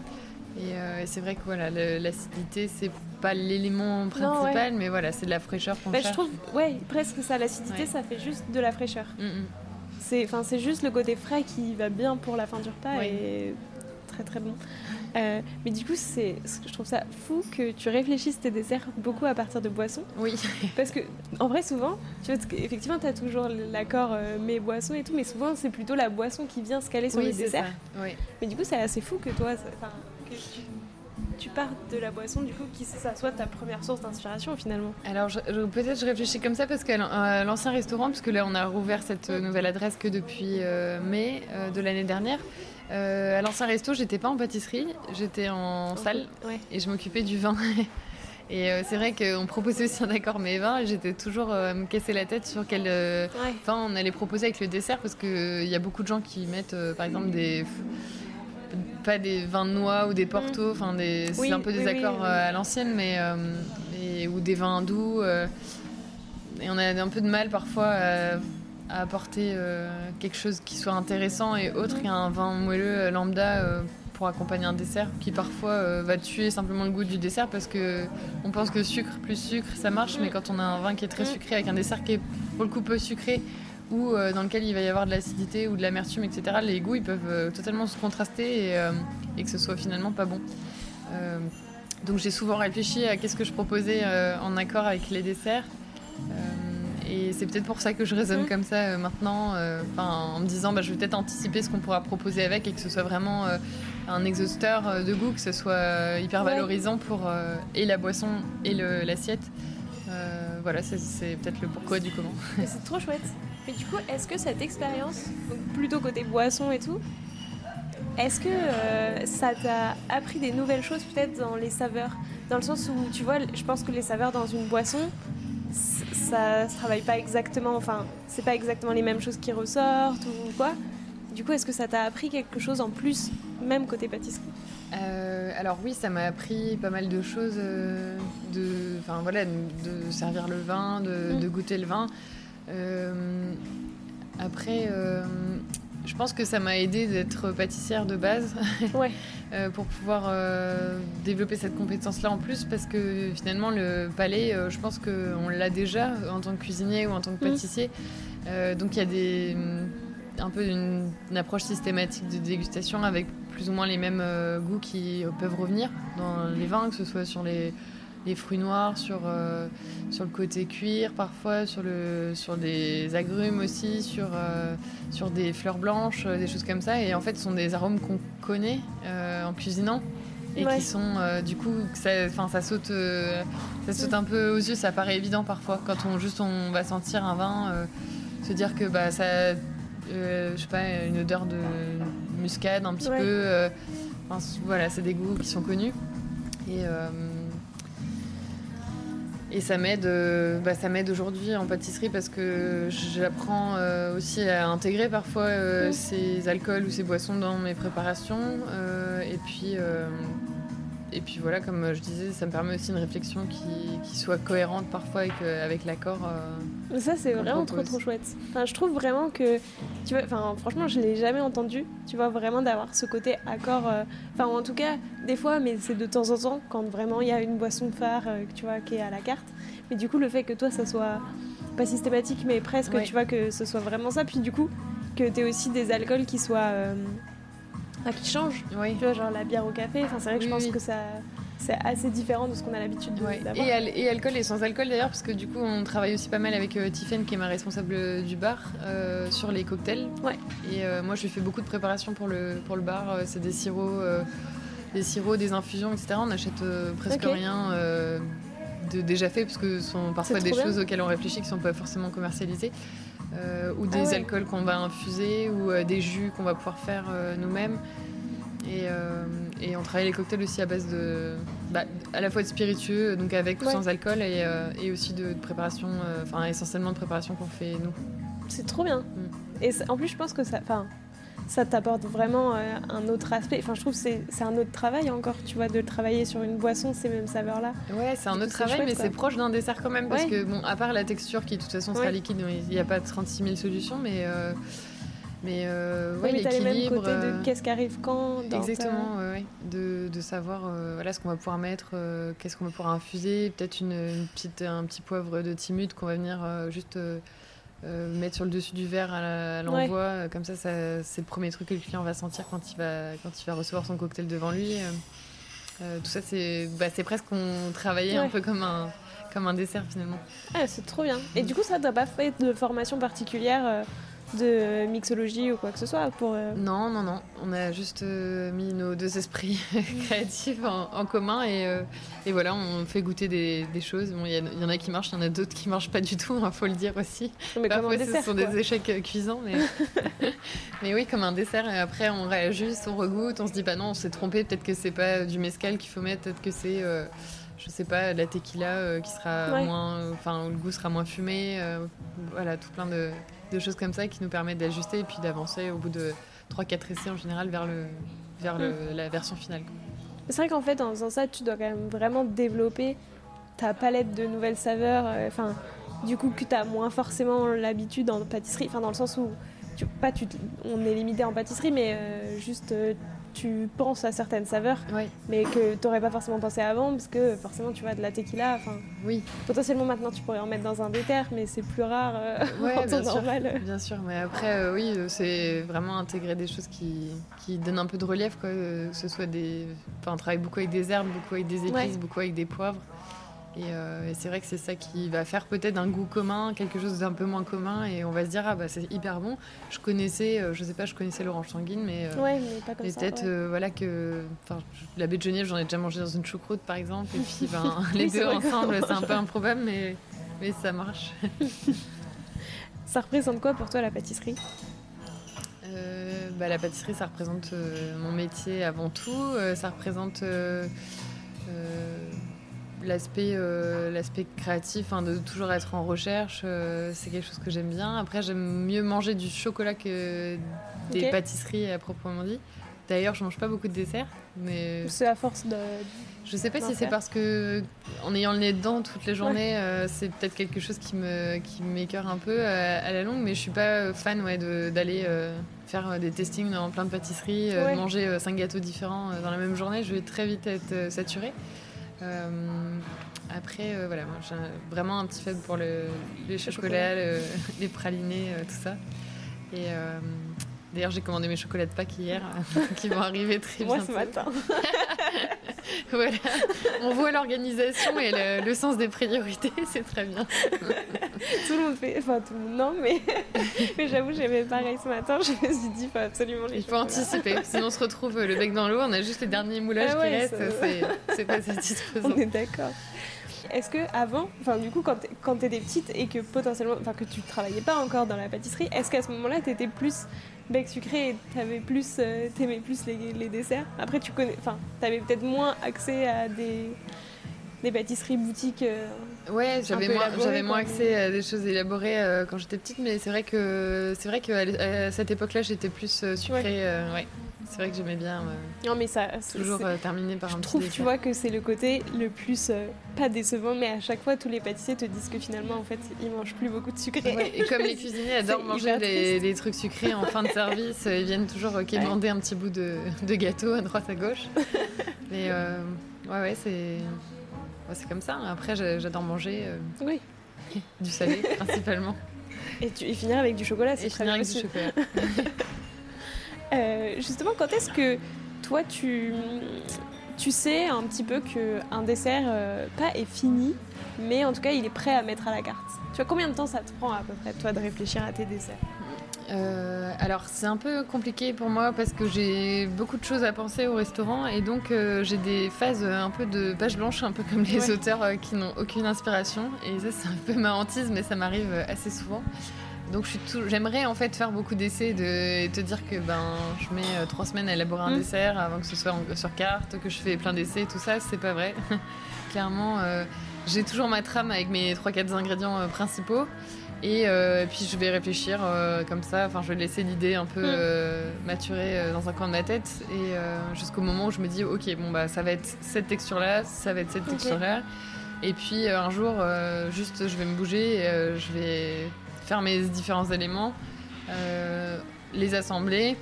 Speaker 2: euh, et, c'est vrai que voilà, l'acidité, c'est pas l'élément principal, mais voilà, c'est de la fraîcheur qu'on bah,
Speaker 1: Je trouve, ouais, presque ça. L'acidité, ça fait juste de la fraîcheur. Mm, mm. C'est, enfin, c'est juste le côté frais qui va bien pour la fin du repas et très très bon. Euh, mais du coup, c'est, je trouve ça fou que tu réfléchisses tes desserts beaucoup à partir de boissons.
Speaker 2: Oui.
Speaker 1: Parce que, en vrai, souvent, tu vois, effectivement, tu as toujours l'accord euh, mes boissons et tout, mais souvent, c'est plutôt la boisson qui vient se caler sur les desserts. Oui. Mais du coup, c'est assez fou que toi, que tu, tu pars de la boisson, du coup, qui ça soit ta première source d'inspiration finalement
Speaker 2: Alors, peut-être je réfléchis comme ça parce qu'à l'ancien restaurant, parce que là, on a rouvert cette nouvelle adresse que depuis euh, mai de l'année dernière. Euh, à l'ancien resto, j'étais pas en pâtisserie, j'étais en salle et je m'occupais du vin. et euh, c'est vrai qu'on proposait aussi un accord mais vin et j'étais toujours euh, à me casser la tête sur quel vin on allait proposer avec le dessert parce qu'il y a beaucoup de gens qui mettent par exemple des pas des vins de noix ou des portos, enfin des c'est un peu des accords à l'ancienne mais ou des vins doux et on a un peu de mal parfois à à apporter euh, quelque chose qui soit intéressant et autre qu'un vin moelleux euh, lambda euh, pour accompagner un dessert qui parfois va tuer simplement le goût du dessert parce que on pense que sucre plus sucre ça marche mais quand on a un vin qui est très sucré avec un dessert qui est pour le coup peu sucré ou dans lequel il va y avoir de l'acidité ou de l'amertume etc les goûts ils peuvent totalement se contraster et, et, que ce soit finalement pas bon. Donc j'ai souvent réfléchi à qu'est-ce que je proposais en accord avec les desserts et c'est peut-être pour ça que je raisonne mm. comme ça euh, maintenant, euh, en me disant bah, je vais peut-être anticiper ce qu'on pourra proposer avec et que ce soit vraiment euh, un exhausteur de goût, que ce soit hyper valorisant pour et la boisson et l'assiette. voilà, c'est peut-être le pourquoi du comment.
Speaker 1: C'est trop chouette. Mais du coup, est-ce que cette expérience, plutôt côté boisson et tout, est-ce que ça t'a appris des nouvelles choses peut-être dans les saveurs? Dans le sens où, tu vois, je pense que les saveurs dans une boisson, ça se travaille pas exactement, enfin, c'est pas exactement les mêmes choses qui ressortent ou quoi. Du coup, est-ce que ça t'a appris quelque chose en plus, même côté pâtisserie?
Speaker 2: Euh, alors oui, ça m'a appris pas mal de choses, euh, de, enfin voilà, de servir le vin, de, mm. goûter le vin. Euh, après, je pense que ça m'a aidé d'être pâtissière de base euh, pour pouvoir euh, développer cette compétence-là en plus parce que finalement le palais, euh, je pense qu'on l'a déjà en tant que cuisinier ou en tant que mm. pâtissier. donc il y a des, un peu une, approche systématique de dégustation avec plus ou moins les mêmes goûts qui peuvent revenir dans les vins, que ce soit sur les les fruits noirs sur, euh, sur le côté cuir parfois, sur, le, sur des agrumes aussi, sur, euh, sur des fleurs blanches, euh, des choses comme ça. Et en fait, ce sont des arômes qu'on connaît en cuisinant. et qui sont du coup ça, ça saute ça saute un peu aux yeux ça paraît évident parfois quand on juste on va sentir un vin se dire que bah ça je sais pas une odeur de muscade un petit peu voilà c'est des goûts qui sont connus et et ça m'aide, euh, bah, ça m'aide aujourd'hui en pâtisserie parce que j'apprends euh, aussi à intégrer parfois euh, ces alcools ou ces boissons dans mes préparations. et puis et puis voilà, comme je disais, ça me permet aussi une réflexion qui, soit cohérente parfois avec, euh, avec l'accord.
Speaker 1: Euh, ça, c'est vraiment trop trop chouette. Enfin, je trouve vraiment que, tu vois, enfin, franchement, je l'ai jamais entendu, tu vois, vraiment d'avoir ce côté accord. Euh, enfin, en tout cas, des fois, mais c'est de temps en temps, quand vraiment il y a une boisson phare, tu vois, qui est à la carte. Mais du coup, le fait que toi, ça soit pas systématique, mais presque, tu vois, que ce soit vraiment ça. Puis du coup, que tu aies aussi des alcools qui soient qui change. Oui. Tu vois, genre la bière au café. Enfin, c'est vrai que je pense que ça c'est assez différent de ce qu'on a l'habitude de d'avoir.
Speaker 2: Et, et, alcool et sans alcool d'ailleurs, parce que du coup on travaille aussi pas mal avec euh, qui est ma responsable du bar, euh, sur les cocktails.
Speaker 1: Ouais.
Speaker 2: Et euh, moi je lui fais beaucoup de préparation pour le, pour le bar. Euh, c'est des sirops, des sirops, des infusions, etc. On achète presque rien de déjà fait, parce que ce sont parfois des choses auxquelles on réfléchit qui sont pas forcément commercialisées. Ou ah des alcools qu'on va infuser, ou des jus qu'on va pouvoir faire nous-mêmes. Euh, et, on travaille les cocktails aussi à base de, bah, à la fois de spiritueux, donc avec ou sans alcool, et, euh, et aussi de, préparation, euh, enfin essentiellement de préparation qu'on fait nous.
Speaker 1: C'est trop bien. Mm. Et en plus, je pense que ça, enfin, ça t'apporte vraiment un autre aspect. Enfin, je trouve que c'est un autre travail encore, tu vois, de travailler sur une boisson, ces mêmes saveurs-là.
Speaker 2: Ouais, c'est un autre travail, mais c'est proche d'un dessert quand même, parce que, bon, à part la texture qui de toute façon sera liquide, il n'y a pas 36 000 solutions, mais mais euh, ouais,
Speaker 1: mais l'équilibre. côté de euh, qu'est-ce qui arrive quand.
Speaker 2: exactement, de, de, savoir euh, voilà, ce qu'on va pouvoir mettre, euh, qu'est-ce qu'on va pouvoir infuser, peut-être une, petite, un petit poivre de timut qu'on va venir juste mettre sur le dessus du verre à l'envoi. Comme ça, ça c'est le premier truc que le client va sentir quand il va, quand il va recevoir son cocktail devant lui. tout ça, c'est bah, presque qu'on travaillait un peu comme un, comme un dessert finalement.
Speaker 1: Ah, c'est trop bien. Et du coup, ça, t'as pas fait de formation particulière de mixologie ou quoi que ce soit pour euh,
Speaker 2: Non, non, non. On a juste euh, mis nos deux esprits créatifs en, commun et, euh, et, voilà, on fait goûter des, des choses. Il bon, y, y, en a qui marchent, il y en a d'autres qui marchent pas du tout, il hein, faut le dire aussi.
Speaker 1: Mais Parfois,
Speaker 2: ce sont des échecs cuisants, mais... mais oui, comme un dessert. Et après, on réajuste, on regoute, on se dit, bah non, on s'est trompé, peut-être que c'est pas du mescal qu'il faut mettre, peut-être que c'est je sais pas, la tequila qui sera moins, enfin, le goût sera moins fumé, voilà, tout plein de, de choses comme ça qui nous permettent d'ajuster et puis d'avancer au bout de 3-4 essais en général vers, le, vers le, mm. la version finale.
Speaker 1: C'est vrai qu'en fait, en faisant ça, tu dois quand même vraiment développer ta palette de nouvelles saveurs. Euh, enfin, du coup, que tu as moins forcément l'habitude en pâtisserie. Enfin, dans le sens où, tu, pas tu, on est limité en pâtisserie, mais euh, juste euh, tu penses à certaines saveurs, mais que tu n'aurais pas forcément pensé avant, parce que forcément, tu vois, de la tequila, enfin,
Speaker 2: oui.
Speaker 1: potentiellement maintenant tu pourrais en mettre dans un déter, mais c'est plus rare euh,
Speaker 2: ouais, en temps normal. Bien sûr, mais après, euh, oui, euh, c'est vraiment intégrer des choses qui, qui, donnent un peu de relief, quoi, que ce soit des. Enfin, on travaille beaucoup avec des herbes, beaucoup avec des épices, beaucoup avec des poivres. Euh, et, c'est vrai que c'est ça qui va faire peut-être un goût commun, quelque chose d'un peu moins commun, et on va se dire ah bah c'est hyper bon. Je connaissais, euh, je sais pas, je connaissais l'orange sanguine, mais,
Speaker 1: euh, ouais, mais pas comme
Speaker 2: peut-être voilà que, la baie de Genève, j'en ai déjà mangé dans une choucroute par exemple, et puis ben, les deux ensemble, c'est un peu improbable, mais mais ça marche.
Speaker 1: ça représente quoi pour toi la pâtisserie?
Speaker 2: Bah, la pâtisserie, ça représente mon métier avant tout. ça représente l'aspect euh, l'aspect créatif, hein, de toujours être en recherche, euh, c'est quelque chose que j'aime bien. Après, j'aime mieux manger du chocolat que des pâtisseries à proprement dit. D'ailleurs, je mange pas beaucoup de desserts, mais
Speaker 1: c'est à force de.
Speaker 2: Je sais pas si c'est parce que en ayant le nez dedans toutes les journées, euh, c'est peut-être quelque chose qui me qui m'écœure un peu à, la longue, mais je suis pas fan ouais, d'aller faire des testings dans plein de pâtisseries, manger cinq gâteaux différents dans la même journée. Je vais très vite être saturée. Euh, après, euh, voilà, j'ai vraiment un petit faible pour le, les chocolats, les pralinés, euh, tout ça. Et d'ailleurs, j'ai commandé mes chocolats de Pâques hier, qui vont arriver très
Speaker 1: Moi,
Speaker 2: bientôt.
Speaker 1: ce matin.
Speaker 2: voilà. On voit l'organisation et le, sens des priorités, c'est très bien.
Speaker 1: tout le monde fait. Enfin, tout le monde, non, mais, mais j'avoue, j'avais pareil ce matin. Je me suis dit, il faut absolument les
Speaker 2: Il faut anticiper, sinon on se retrouve le bec dans l'eau, on a juste les derniers moulages
Speaker 1: Ah
Speaker 2: qui restent, c'est- pas satisfaisant.
Speaker 1: On est d'accord. Est-ce que avant, enfin du coup quand t'étais petite et que potentiellement, enfin que tu travaillais pas encore dans la pâtisserie, est-ce qu'à ce moment-là t'étais plus bec sucré et t'avais plus, euh, t'aimais plus les, les desserts Après tu connais, enfin t'avais peut-être moins accès à des des pâtisseries boutiques. euh,
Speaker 2: Ouais, j'avais moins, j'avais moins accès à des choses élaborées euh, quand j'étais petite, mais c'est vrai que c'est vrai qu'à l- à cette époque-là, j'étais plus sucrée. ouais. C'est vrai que j'aimais bien euh,
Speaker 1: Non mais ça,
Speaker 2: toujours euh, terminer par un
Speaker 1: je
Speaker 2: petit
Speaker 1: trouve, tu vois, que c'est le côté le plus euh, pas décevant, mais à chaque fois tous les pâtissiers te disent que finalement en fait ils mangent plus beaucoup de sucré.
Speaker 2: Ouais, et comme les cuisiniers adorent manger les, les trucs sucrés en fin de service, euh, ils viennent toujours quémander un petit bout de, de gâteau à droite à gauche. Mais ouais, ouais, c'est ouais, c'est comme ça. Après, j'a- j'adore manger
Speaker 1: Oui.
Speaker 2: du salé principalement.
Speaker 1: Et, tu, et finir avec du chocolat, c'est
Speaker 2: Et
Speaker 1: très
Speaker 2: finir
Speaker 1: bien
Speaker 2: avec du
Speaker 1: aussi.
Speaker 2: chocolat.
Speaker 1: Euh, justement, quand est-ce que toi tu, tu sais un petit peu qu'un dessert, euh, pas est fini, mais en tout cas il est prêt à mettre à la carte? Tu vois, combien de temps ça te prend à peu près, toi, de réfléchir à tes desserts?
Speaker 2: Euh, alors c'est un peu compliqué pour moi parce que j'ai beaucoup de choses à penser au restaurant et donc euh, j'ai des phases un peu de page blanche, un peu comme les
Speaker 1: Ouais.
Speaker 2: auteurs qui n'ont aucune inspiration et ça c'est un peu ma hantise mais ça m'arrive assez souvent. Donc tout... j'aimerais en fait faire beaucoup d'essais de... et te dire que ben je mets euh, trois semaines à élaborer un
Speaker 1: Mm.
Speaker 2: dessert avant que ce soit en- sur carte, que je fais plein d'essais, tout ça c'est pas vrai. Clairement euh, j'ai toujours ma trame avec mes 3-4 ingrédients euh, principaux. Et, et puis je vais réfléchir comme ça, enfin je vais laisser l'idée un peu
Speaker 1: Mm.
Speaker 2: euh, maturer dans un coin de ma tête et jusqu'au moment où je me dis ok bon bah ça va être cette texture là, ça va être cette texture là. Et puis un jour juste je vais me bouger et je vais faire mes différents éléments, euh, les assembler,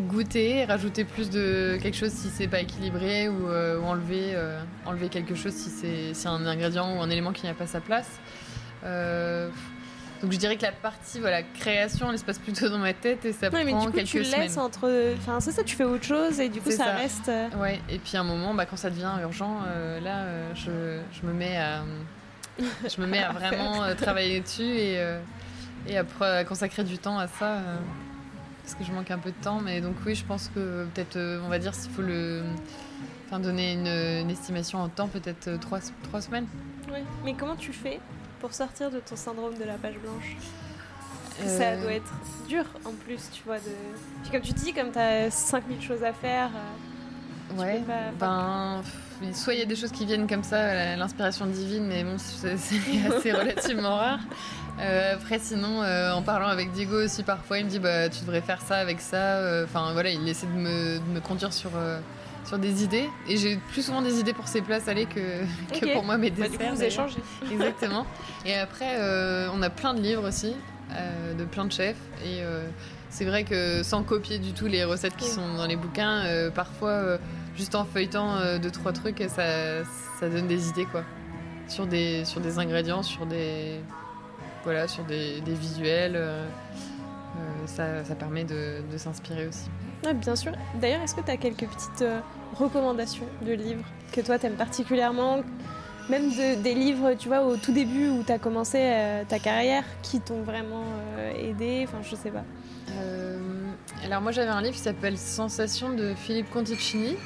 Speaker 2: goûter, rajouter plus de quelque chose si c'est pas équilibré ou, euh, ou enlever, euh, enlever quelque chose si c'est si un ingrédient ou un élément qui n'a pas sa place. Donc je dirais que la partie voilà création elle se passe plutôt dans ma tête et ça
Speaker 1: Ouais, mais
Speaker 2: prend
Speaker 1: du coup,
Speaker 2: quelques
Speaker 1: tu
Speaker 2: semaines.
Speaker 1: laisses entre. Enfin, c'est ça, tu fais autre chose et du coup, ça,
Speaker 2: ça.
Speaker 1: reste.
Speaker 2: Ouais, et puis à un moment, bah, quand ça devient urgent, là, je, je me mets à, je me mets à vraiment travailler dessus et, et après consacrer du temps à ça, euh, parce que je manque un peu de temps. Mais donc oui, je pense que peut-être, euh, on va dire, s'il faut le, enfin donner une, une estimation en temps, peut-être euh, trois, trois semaines.
Speaker 1: ouais. Mais comment tu fais pour sortir de ton syndrome de la page blanche? Ça doit être dur en plus, tu vois. De... Puis comme tu dis, comme tu as 5000 choses à faire.
Speaker 2: Ouais,
Speaker 1: pas-
Speaker 2: ben, soit il y a des choses qui viennent comme ça, l'inspiration divine, mais bon, c'est c'est assez relativement rare. Euh, après, sinon, euh, en parlant avec Diego aussi, parfois, il me dit bah, tu devrais faire ça avec ça. Euh, Enfin, voilà, il essaie de me, de me conduire sur, sur des idées. Et j'ai plus souvent des idées pour ses plats salés que, que pour moi mes
Speaker 1: Bah,
Speaker 2: desserts.
Speaker 1: du coup, vous échangez.
Speaker 2: Exactement. Et après, on a plein de livres aussi, de plein de chefs. Et c'est vrai que sans copier du tout les recettes qui sont dans les bouquins, parfois, juste en feuilletant deux, trois trucs, ça, ça donne des idées, quoi. Sur des, sur des ingrédients, sur des, voilà, sur des, des visuels. euh, euh, ça, ça permet de, de s'inspirer aussi.
Speaker 1: Ouais, bien sûr. D'ailleurs, est-ce que tu as quelques petites euh, recommandations de livres que toi t'aimes particulièrement Même de- des livres, tu vois, au tout début où tu as commencé euh, ta carrière, qui t'ont vraiment euh, aidé? Enfin, je sais pas.
Speaker 2: Euh, alors moi j'avais un livre qui s'appelle Sensation de Philippe Conticini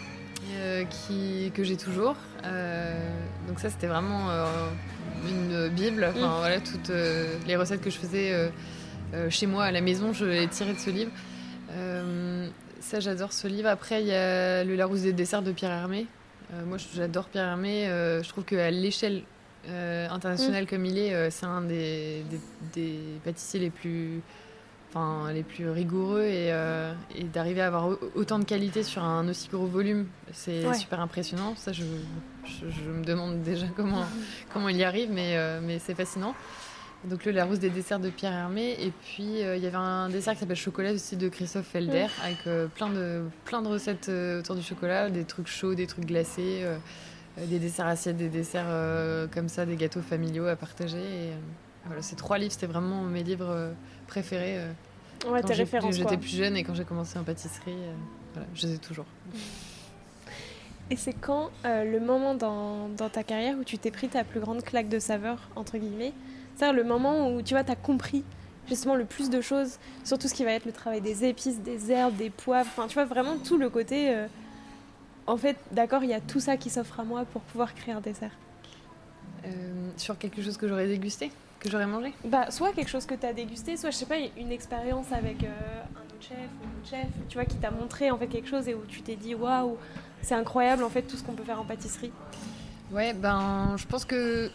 Speaker 2: qui, que j'ai toujours. Donc ça c'était vraiment euh, une bible. Enfin
Speaker 1: Mm.
Speaker 2: voilà toutes euh, les recettes que je faisais euh, chez moi à la maison, je les tirais de ce livre. Ça j'adore ce livre. Après il y a le Larousse des desserts de Pierre Hermé. Moi j'adore Pierre Hermé. Je trouve qu'à l'échelle euh, internationale comme il est, euh, c'est un des, des- des pâtissiers les plus enfin les plus rigoureux et, euh, et d'arriver à avoir au- autant de qualité sur un aussi gros volume, c'est
Speaker 1: Ouais.
Speaker 2: super impressionnant. Ça, je, je, je me demande déjà comment, comment il y arrive, mais, euh, mais c'est fascinant. Donc le Larousse des desserts de Pierre Hermé et puis euh, il y avait un dessert qui s'appelle chocolat aussi de Christophe Felder avec euh, plein de plein de recettes autour du chocolat, des trucs chauds, des trucs glacés, des desserts assiettes, des desserts comme ça, des gâteaux familiaux à partager. Et, voilà, ces trois livres, c'était vraiment mes livres préférés.
Speaker 1: Ouais,
Speaker 2: quand
Speaker 1: tes références.
Speaker 2: J'étais plus jeune et quand j'ai commencé en pâtisserie, voilà, je les ai toujours.
Speaker 1: Et c'est quand euh, le moment dans, dans ta carrière où tu t'es pris ta plus grande claque de saveur, entre guillemets? C'est-à-dire le moment où tu vois, as compris justement le plus de choses sur tout ce qui va être le travail des épices, des herbes, des poivres, enfin tu vois vraiment tout le côté. euh, en fait, d'accord, il y a tout ça qui s'offre à moi pour pouvoir créer un dessert.
Speaker 2: Euh, sur quelque chose que j'aurais dégusté, que j'aurais mangé?
Speaker 1: Bah, soit quelque chose que tu as dégusté, soit je sais pas, une expérience avec euh, un autre chef ou une autre chef, tu vois, qui t'a montré en fait quelque chose et où tu t'es dit waouh, c'est incroyable en fait tout ce qu'on peut faire en pâtisserie.
Speaker 2: Ouais, ben, je pense que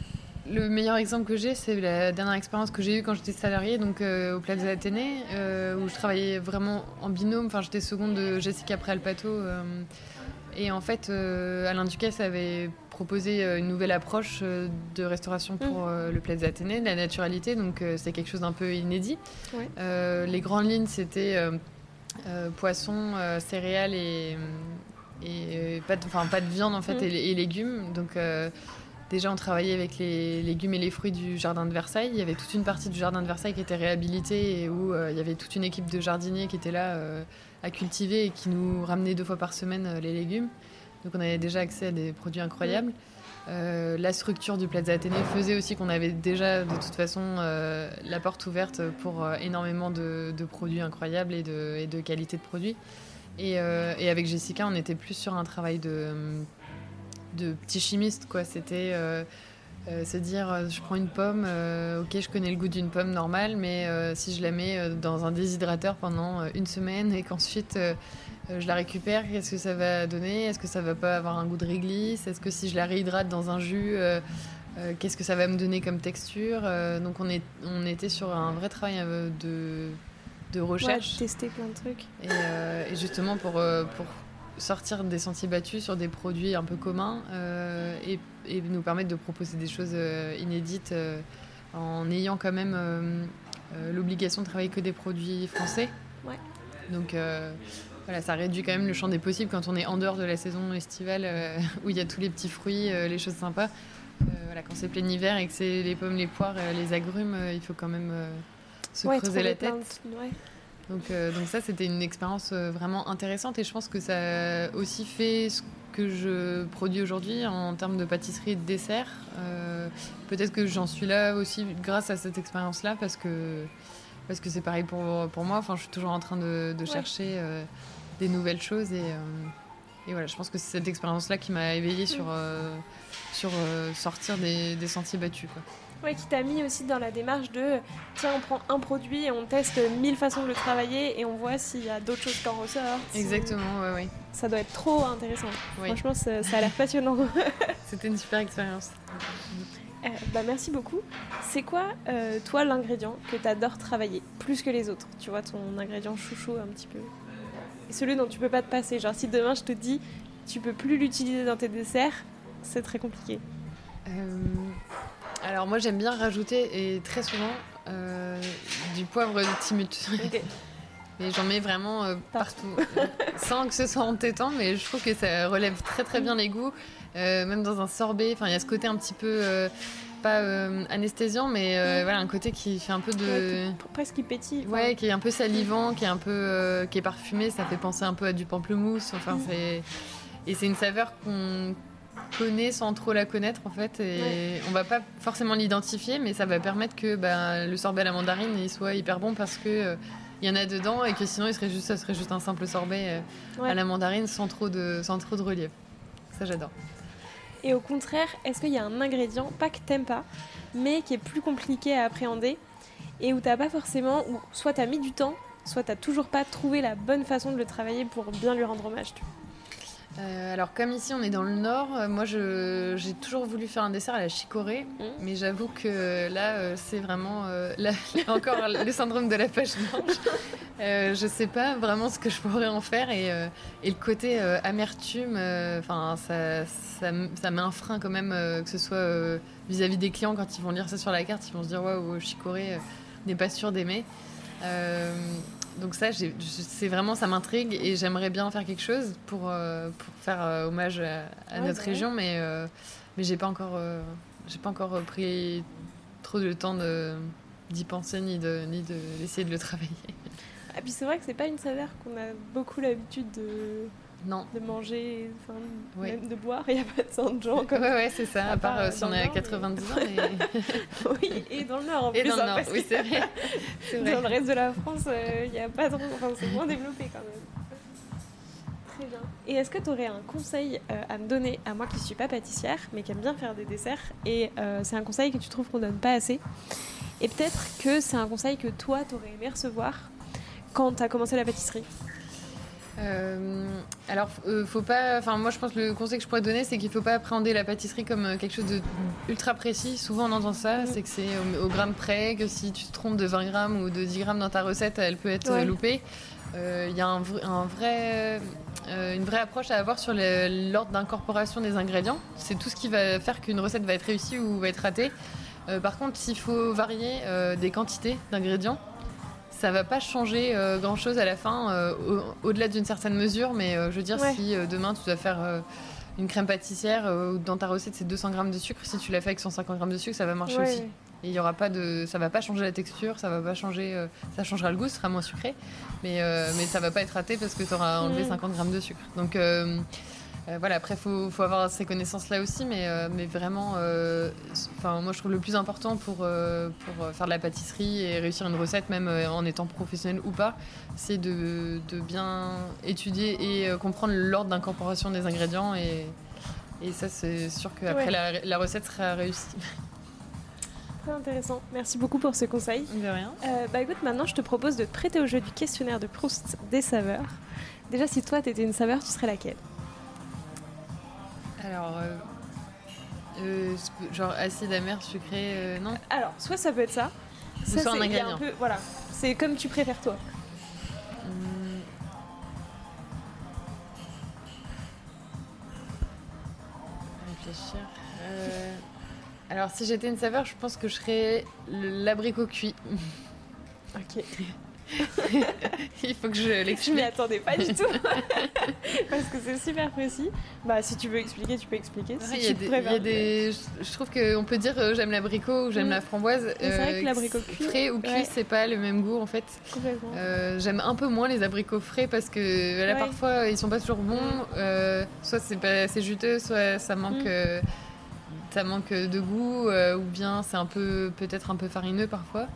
Speaker 2: le meilleur exemple que j'ai, c'est la dernière expérience que j'ai eue quand j'étais salariée, donc euh, au Plaza Athénée, euh, où je travaillais vraiment en binôme. Enfin, j'étais seconde de Jessica Préalpato. Euh, et en fait, euh, Alain Ducasse avait proposé une nouvelle approche de restauration pour euh, le Plaza Athénée, de la naturalité. Donc, c'est quelque chose d'un peu inédit.
Speaker 1: Ouais.
Speaker 2: Les grandes lignes, c'était poisson, céréales et, et euh, pas, de, enfin, pas de viande en fait
Speaker 1: Mm.
Speaker 2: et, et légumes. Donc euh, déjà on travaillait avec les légumes et les fruits du jardin de Versailles. Il y avait toute une partie du jardin de Versailles qui était réhabilitée et où euh, il y avait toute une équipe de jardiniers qui était là euh, à cultiver et qui nous ramenait deux fois par semaine les légumes. Donc on avait déjà accès à des produits incroyables. Euh, la structure du Plaza Athénée faisait aussi qu'on avait déjà de toute façon la porte ouverte pour énormément de, de produits incroyables et de, et de qualité de produits. Et, euh, et avec Jessica, on était plus sur un travail de, de petit chimiste. quoi. C'était euh, euh, se dire je prends une pomme, ok, je connais le goût d'une pomme normale, mais si je la mets dans un déshydrateur pendant une semaine et qu'ensuite je la récupère, qu'est-ce que ça va donner? Est-ce que ça va pas avoir un goût de réglisse? Est-ce que si je la réhydrate dans un jus, qu'est-ce que ça va me donner comme texture? Donc on, est, on était sur un vrai travail euh, de,
Speaker 1: Ouais,
Speaker 2: recherche.
Speaker 1: tester plein de trucs.
Speaker 2: Et, euh, et justement pour, euh, pour sortir des sentiers battus sur des produits un peu communs euh, et, et nous permettre de proposer des choses inédites euh, en ayant quand même euh, l'obligation de travailler que des produits français.
Speaker 1: Ouais.
Speaker 2: Donc voilà, ça réduit quand même le champ des possibles quand on est en dehors de la saison estivale où il y a tous les petits fruits, les choses sympas. Voilà, quand c'est plein hiver et que c'est les pommes, les poires, les agrumes, il faut quand même se
Speaker 1: ouais,
Speaker 2: creuser la tête.
Speaker 1: ouais.
Speaker 2: Donc, euh, donc ça, c'était une expérience euh, vraiment intéressante et je pense que ça a aussi fait ce que je produis aujourd'hui en termes de pâtisserie et de dessert. Euh, Peut-être que j'en suis là aussi grâce à cette expérience-là parce que parce que c'est pareil pour, pour moi. Enfin, je suis toujours en train de, de
Speaker 1: Ouais.
Speaker 2: chercher euh, des nouvelles choses et, euh, et voilà, je pense que c'est cette expérience-là qui m'a éveillée sur, euh, sur euh, sortir des, des sentiers battus. Quoi.
Speaker 1: Ouais, qui t'a mis aussi dans la démarche de tiens, on prend un produit et on teste mille façons de le travailler et on voit s'il y a d'autres choses qui en ressortent.
Speaker 2: Exactement, ouais, ouais.
Speaker 1: Ça doit être trop intéressant.
Speaker 2: Oui.
Speaker 1: Franchement, ça, ça a l'air passionnant.
Speaker 2: C'était une super expérience.
Speaker 1: Euh, bah, merci beaucoup. C'est quoi, euh, toi, l'ingrédient que tu adores travailler plus que les autres? Tu vois, ton ingrédient chouchou un petit peu. Et celui dont tu peux pas te passer. Genre, si demain je te dis tu peux plus l'utiliser dans tes desserts, c'est très compliqué.
Speaker 2: Euh, alors moi j'aime bien rajouter et très souvent euh, du poivre de Timut.
Speaker 1: Ok.
Speaker 2: Mais j'en mets vraiment euh, partout, Euh, sans que ce soit entêtant, mais je trouve que ça relève très très bien les goûts, Euh, même dans un sorbet. Enfin il y a ce côté un petit peu pas anesthésiant, mais
Speaker 1: Mm.
Speaker 2: voilà un côté qui fait un peu de
Speaker 1: qui- presque qui pétille.
Speaker 2: Ouais, qui est un peu salivant, qui est un peu qui est parfumé, ça fait penser un peu à du pamplemousse. Enfin,
Speaker 1: Mm.
Speaker 2: c'est et c'est une saveur qu'on connaît sans trop la connaître en fait, et
Speaker 1: Ouais.
Speaker 2: on va pas forcément l'identifier, mais ça va permettre que bah, le sorbet à la mandarine il soit hyper bon parce que euh, il y en a dedans et que sinon il serait juste, ça serait juste un simple sorbet euh,
Speaker 1: Ouais.
Speaker 2: à la mandarine sans trop de sans trop de relief. Ça j'adore.
Speaker 1: Et au contraire, est-ce qu'il y a un ingrédient, pas que t'aimes pas, mais qui est plus compliqué à appréhender et où t'as pas forcément, ou soit t'as mis du temps, soit t'as toujours pas trouvé la bonne façon de le travailler pour bien lui rendre hommage. tu vois?
Speaker 2: Euh, alors comme ici on est dans le nord, euh, moi j'ai toujours voulu faire un dessert à la chicorée,
Speaker 1: Mhm.
Speaker 2: mais j'avoue que là euh, c'est vraiment là, là encore le syndrome de la page blanche. Je sais pas vraiment ce que je pourrais en faire et, et le côté amertume, enfin ça, ça, met un frein quand même, que ce soit vis-à-vis des clients quand ils vont lire ça sur la carte, ils vont se dire waouh chicorée n'est pas sûr d'aimer. Donc ça, c'est vraiment, ça m'intrigue et j'aimerais bien faire quelque chose pour, euh, pour faire euh, hommage à, à
Speaker 1: Ouais,
Speaker 2: notre région, mais, euh, mais j'ai pas encore, euh, j'ai pas encore pris trop de temps d'y penser ni de, ni de d'essayer de le travailler.
Speaker 1: Et puis c'est vrai que c'est pas une saveur qu'on a beaucoup l'habitude de, Non. De manger, même de boire, il n'y a pas tant de gens comme
Speaker 2: Ouais, ouais, c'est ça, à, part, si on est à 90 ans.
Speaker 1: oui, et dans le Nord en
Speaker 2: et
Speaker 1: plus.
Speaker 2: Dans le hein, Nord, oui, c'est vrai.
Speaker 1: Dans le reste de la France, il n'y a pas trop. Enfin, c'est moins développé quand même. Très bien. Et est-ce que tu aurais un conseil à me donner à moi qui ne suis pas pâtissière, mais qui aime bien faire des desserts Et c'est un conseil que tu trouves qu'on donne pas assez? Et peut-être que c'est un conseil que toi, tu aurais aimé recevoir quand tu as commencé la pâtisserie?
Speaker 2: Euh, alors, euh, faut pas. Enfin, moi, je pense que le conseil que je pourrais donner, c'est qu'il faut pas appréhender la pâtisserie comme euh, quelque chose de ultra précis. Souvent, on entend ça, mm. c'est que c'est au, gramme près, que si tu te trompes de 20 grammes ou de 10 grammes dans ta recette, elle peut être loupée. Il y a un, un vrai, une vraie approche à avoir sur l'ordre d'incorporation des ingrédients. C'est tout ce qui va faire qu'une recette va être réussie ou va être ratée. Par contre, s'il faut varier des quantités d'ingrédients, ça va pas changer euh, grand chose à la fin, au-delà d'une certaine mesure. Mais je veux dire, si demain tu dois faire une crème pâtissière ou dans ta recette c'est 200 grammes de sucre, si tu l'as fait avec 150 grammes de sucre, ça va marcher aussi. Et il y aura pas de, ça va pas changer la texture, ça va pas changer, ça changera le goût, ce sera moins sucré, mais mais ça va pas être raté parce que tu auras enlevé 50 grammes de sucre. Donc euh, voilà, après, il faut, faut, avoir ces connaissances-là aussi, mais, euh, mais vraiment, euh, moi, je trouve le plus important pour, pour faire de la pâtisserie et réussir une recette, même en étant professionnel ou pas, c'est de, de, bien étudier et comprendre l'ordre d'incorporation des ingrédients. Et, et ça, c'est sûr qu'après, la, la, recette sera réussie.
Speaker 1: Très intéressant. Merci beaucoup pour ce conseil.
Speaker 2: De rien.
Speaker 1: bah écoute, maintenant, je te propose de te prêter au jeu du questionnaire de Proust des saveurs. Déjà, si toi, tu étais une saveur, tu serais laquelle?
Speaker 2: Alors, euh, euh, genre acide, amer, sucré, euh, non
Speaker 1: Alors, soit ça peut être ça.
Speaker 2: ça, soit un ingrédient.
Speaker 1: voilà, c'est comme tu préfères toi.
Speaker 2: Hum. Réfléchir. Alors, si j'étais une saveur, je pense que je serais l'abricot cuit.
Speaker 1: Ok.
Speaker 2: Il faut que je l'explique.
Speaker 1: Je m'y attendais pas du tout. Parce que c'est super précis. Bah, si tu veux expliquer, tu peux expliquer.
Speaker 2: il y a des, je trouve qu'on peut dire euh, j'aime l'abricot ou j'aime mm. la framboise.
Speaker 1: c'est vrai que l'abricot cuit.
Speaker 2: Frais ou cuit, c'est pas le même goût en fait. Euh, j'aime un peu moins les abricots frais parce que là, parfois, ils sont pas toujours bons. Mm. Euh, soit c'est pas assez juteux, soit ça manque. Mm ça manque de goût euh, ou bien c'est un peu peut-être un peu farineux parfois.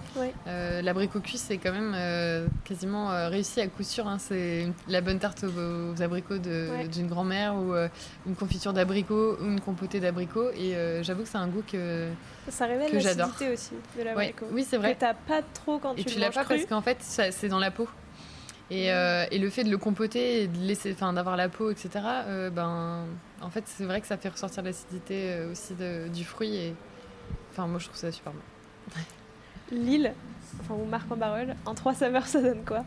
Speaker 2: Euh, l'abricot cuit c'est quand même euh, quasiment réussi à coup sûr. Hein. C'est la bonne tarte aux, abricots d'une grand-mère ou une confiture d'abricot ou une compotée d'abricot et j'avoue que c'est un goût que
Speaker 1: ça révèle l'acidité aussi de l'abricot.
Speaker 2: Oui c'est vrai.
Speaker 1: Que t'as pas trop quand
Speaker 2: et
Speaker 1: tu,
Speaker 2: tu l'as pas parce qu'en fait c'est dans la peau. Et, et, le fait de le compoter et de laisser, enfin, d'avoir la peau, etc., ben, en fait, c'est vrai que ça fait ressortir l'acidité euh, aussi du fruit. Et... Enfin, moi, je trouve ça super bon.
Speaker 1: Lille, enfin, ou marque en barrel, en trois saveurs, ça donne quoi?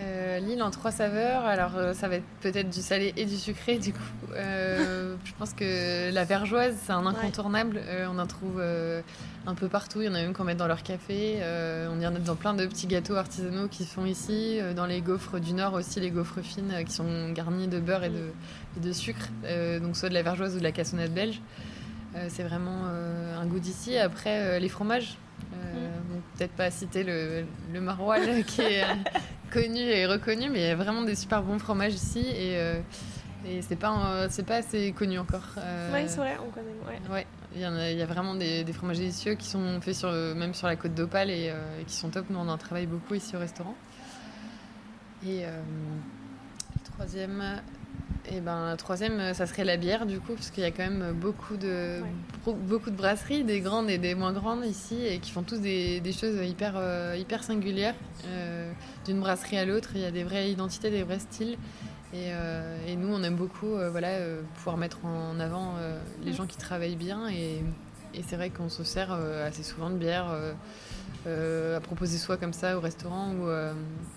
Speaker 2: Euh, L'île en trois saveurs, alors euh, ça va être peut-être du salé et du sucré du coup. Euh, je pense que la vergeoise c'est un incontournable, on en trouve un peu partout, il y en a même qu'on met dans leur café, on y en a dans plein de petits gâteaux artisanaux qui se font ici, dans les gaufres du Nord aussi, les gaufres fines qui sont garnies de beurre et de, de sucre, donc soit de la vergeoise ou de la cassonade belge. c'est vraiment un goût d'ici. Après, les fromages, peut-être pas citer le, le maroilles qui est connu et reconnu, mais il y a vraiment des super bons fromages ici et, euh, et c'est pas, c'est pas assez connu encore.
Speaker 1: Euh, oui, c'est vrai, on connaît.
Speaker 2: Ouais. ouais. Il, y a, il y a vraiment des, des, fromages délicieux qui sont faits sur, même sur la côte d'Opale et, euh, qui sont top. Nous, on en travaille beaucoup ici au restaurant. Et le troisième, et ben, la troisième, ça serait la bière, du coup, parce qu'il y a quand même beaucoup de, beaucoup de brasseries, des grandes et des moins grandes ici, et qui font tous des, des choses hyper, euh, hyper singulières. Euh, d'une brasserie à l'autre, il y a des vraies identités, des vrais styles. Et, euh, et nous, on aime beaucoup voilà, pouvoir mettre en avant les gens qui travaillent bien. Et, et c'est vrai qu'on se sert assez souvent de bière. Euh, à proposer soit comme ça au restaurant ou, euh,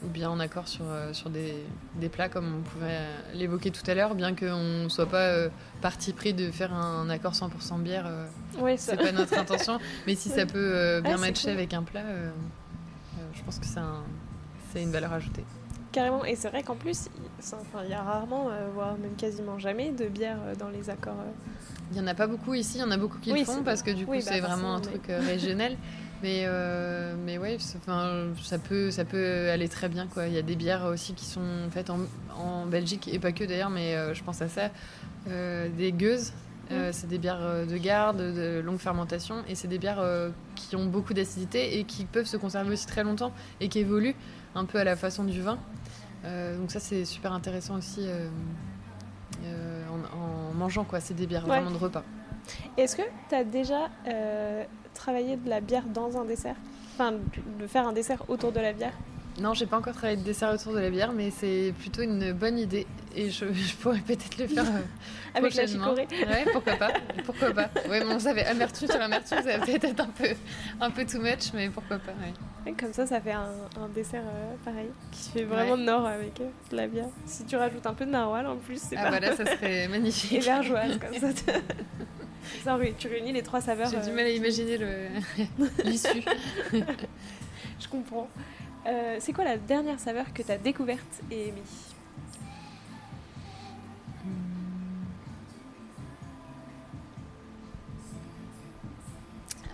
Speaker 2: ou bien en accord sur, euh, sur des, des, plats comme on pouvait l'évoquer tout à l'heure, bien qu'on ne soit pas parti pris de faire un, accord 100% bière.
Speaker 1: Oui,
Speaker 2: c'est pas notre intention, mais si ça peut bien matcher avec un plat, je pense que c'est un, une valeur ajoutée.
Speaker 1: Carrément, et c'est vrai qu'en plus, il y a rarement, voire même quasiment jamais, de bière dans les accords.
Speaker 2: Il n'y en a pas beaucoup ici, il y en a beaucoup qui le font parce que du coup, bah, c'est vraiment un truc régional. Mais, euh, mais ouais, enfin, ça, peut, ça peut aller très bien. Quoi. Il y a des bières aussi qui sont faites en, en Belgique, et pas que d'ailleurs, mais euh, je pense à ça. Euh, des gueuses, euh, c'est des bières de garde, de longue fermentation, et c'est des bières qui ont beaucoup d'acidité et qui peuvent se conserver aussi très longtemps et qui évoluent un peu à la façon du vin. Donc ça, c'est super intéressant aussi en, en mangeant. quoi. C'est des bières
Speaker 1: Ouais.
Speaker 2: vraiment de repas.
Speaker 1: Est-ce que tu as déjà travaillé de la bière dans un dessert? Enfin, de faire un dessert autour de la bière?
Speaker 2: Non, j'ai pas encore travaillé de dessert autour de la bière, mais c'est plutôt une bonne idée et je, je pourrais peut-être le faire euh,
Speaker 1: avec la chicorée
Speaker 2: Ouais, pourquoi pas Pourquoi pas Ouais, bon, ça fait amertume sur amertume, ça va peut-être être un peu, un peu too much, mais pourquoi pas ouais.
Speaker 1: Ouais, Comme ça, ça fait un, un dessert euh, pareil, qui fait vraiment nord avec euh, de la bière. Si tu rajoutes un peu de narwhal en plus, c'est
Speaker 2: Ah voilà, ça serait
Speaker 1: Et
Speaker 2: magnifique.
Speaker 1: vergeoise, comme ça. Ça tu réunis les trois saveurs.
Speaker 2: J'ai du
Speaker 1: euh,
Speaker 2: mal à imaginer le- l'issue.
Speaker 1: Je comprends. Euh, c'est quoi la dernière saveur que tu as découverte et aimée?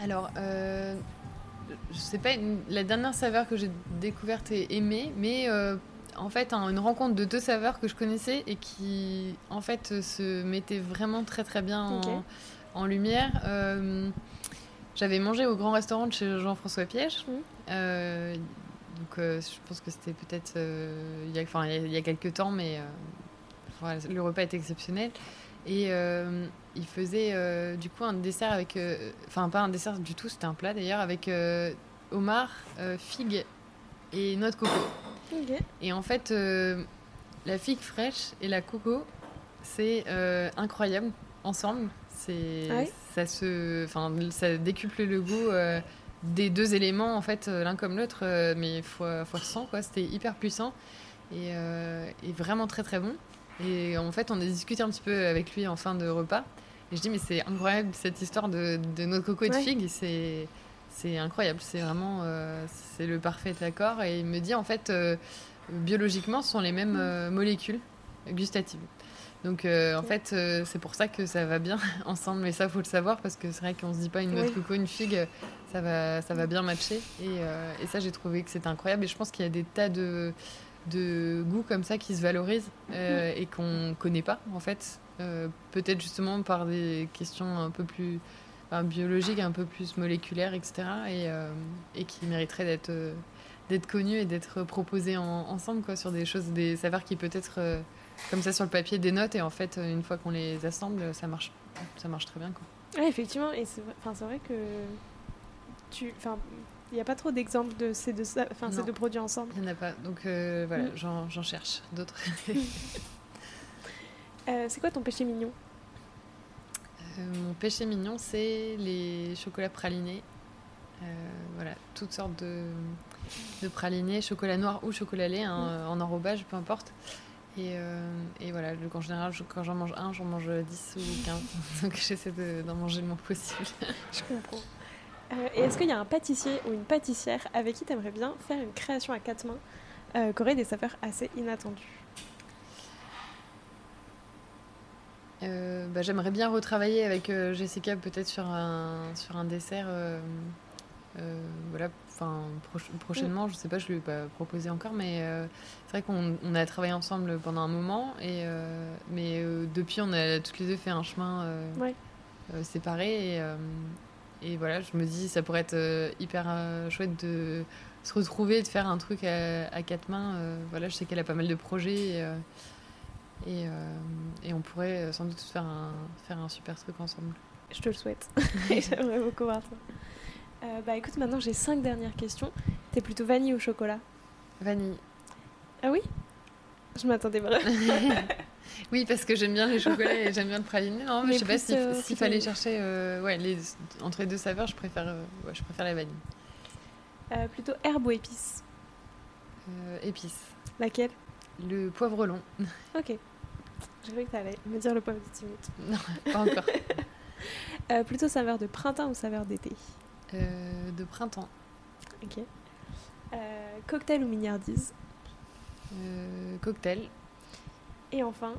Speaker 2: Alors, euh, je sais pas une- la dernière saveur que j'ai découverte et aimée, mais euh, en fait, un- une rencontre de deux saveurs que je connaissais et qui, en fait, se mettaient vraiment très très bien en. En lumière. Euh, J'avais mangé au grand restaurant de chez Jean-François Piège. Euh, donc, euh, je pense que c'était peut-être il y a, enfin, il y a- il y a quelques temps, mais voilà, le repas est exceptionnel. Et il faisait du coup un dessert avec. Enfin, pas un dessert du tout, c'était un plat d'ailleurs, avec homard, figue et noix de coco. Et en fait, la figue fraîche et la coco, c'est incroyable ensemble. C'est,
Speaker 1: Ah oui
Speaker 2: ça se, enfin, ça décuple le goût euh, des deux éléments en fait, euh, l'un comme l'autre, euh, mais fois fois 100 quoi. C'était hyper puissant et, euh, et vraiment très très bon. Et en fait, on a discuté un petit peu avec lui en fin de repas. Et je dis mais c'est incroyable cette histoire de, de noix de coco et de
Speaker 1: Ouais.
Speaker 2: figue. C'est c'est incroyable. C'est vraiment c'est le parfait accord. Et il me dit en fait biologiquement, ce sont les mêmes euh, molécules gustatives. Donc euh, en fait, euh, c'est pour ça que ça va bien ensemble. Mais ça, faut le savoir parce que c'est vrai qu'on se dit pas une noix de coco, une figue, ça va, ça va bien matcher. Et, euh, et ça, j'ai trouvé que c'était incroyable. Et je pense qu'il y a des tas de, de goûts comme ça qui se valorisent euh, et qu'on connaît pas en fait. Peut-être justement par des questions un peu plus enfin, biologiques, un peu plus moléculaires, etc. Et, et qui mériteraient d'être d'être connues et d'être proposées en- ensemble quoi, sur des choses, des saveurs qui peut-être comme ça sur le papier des notes et en fait une fois qu'on les assemble ça marche ça marche très bien quoi.
Speaker 1: Ouais, effectivement, et c'est vrai, vrai que tu, enfin, il n'y a pas trop d'exemples de ces deux, enfin, ces deux produits ensemble.
Speaker 2: Il n'y en a pas donc euh, voilà
Speaker 1: Mm.
Speaker 2: j'en cherche d'autres.
Speaker 1: Euh, c'est quoi ton péché mignon?
Speaker 2: Euh, mon péché mignon, c'est les chocolats pralinés. Voilà, toutes sortes de, de pralinés, chocolat noir ou chocolat lait, hein, en enrobage, peu importe. Et, euh, et voilà, donc en général, je- quand j'en mange un, j'en mange 10 ou 15. Donc j'essaie de- d'en manger le moins possible.
Speaker 1: Je comprends. Euh, et est-ce qu'il y a un pâtissier ou une pâtissière avec qui tu aimerais bien faire une création à quatre mains euh, qui aurait des saveurs assez inattendues?
Speaker 2: Euh, bah, J'aimerais bien retravailler avec euh, Jessica peut-être sur un, sur un dessert. euh, voilà, enfin prochainement, je sais pas, je lui ai pas proposé encore, mais euh, c'est vrai qu'on on a travaillé ensemble pendant un moment, et, euh, mais euh, depuis on a toutes les deux fait un chemin
Speaker 1: Ouais.
Speaker 2: séparé, et, et voilà, je me dis ça pourrait être hyper chouette de se retrouver, de faire un truc à, à quatre mains. voilà, je sais qu'elle a pas mal de projets. Et, et, et on pourrait sans doute faire un, faire un super truc ensemble.
Speaker 1: Je te le souhaite. J'aimerais beaucoup voir ça. Euh, bah écoute, maintenant j'ai cinq dernières questions. T'es plutôt vanille ou chocolat?
Speaker 2: Vanille.
Speaker 1: Ah oui? Je m'attendais vraiment.
Speaker 2: oui, parce que j'aime bien les chocolats et j'aime bien le praliné. Non, mais,
Speaker 1: Mais
Speaker 2: je sais pas s'il
Speaker 1: euh,
Speaker 2: s'il
Speaker 1: plutôt
Speaker 2: fallait chercher euh, ouais, les, entre les deux saveurs, je préfère, ouais, je préfère la vanille.
Speaker 1: Plutôt herbe ou épice
Speaker 2: épices.
Speaker 1: Laquelle?
Speaker 2: Le poivre long.
Speaker 1: Ok. J'ai cru que t'allais me dire le poivre de Timut.
Speaker 2: Non, pas encore.
Speaker 1: Plutôt saveur de printemps ou saveur d'été?
Speaker 2: Euh, de printemps.
Speaker 1: Ok. Euh, cocktail ou mignardise?
Speaker 2: Euh, cocktail.
Speaker 1: Et enfin,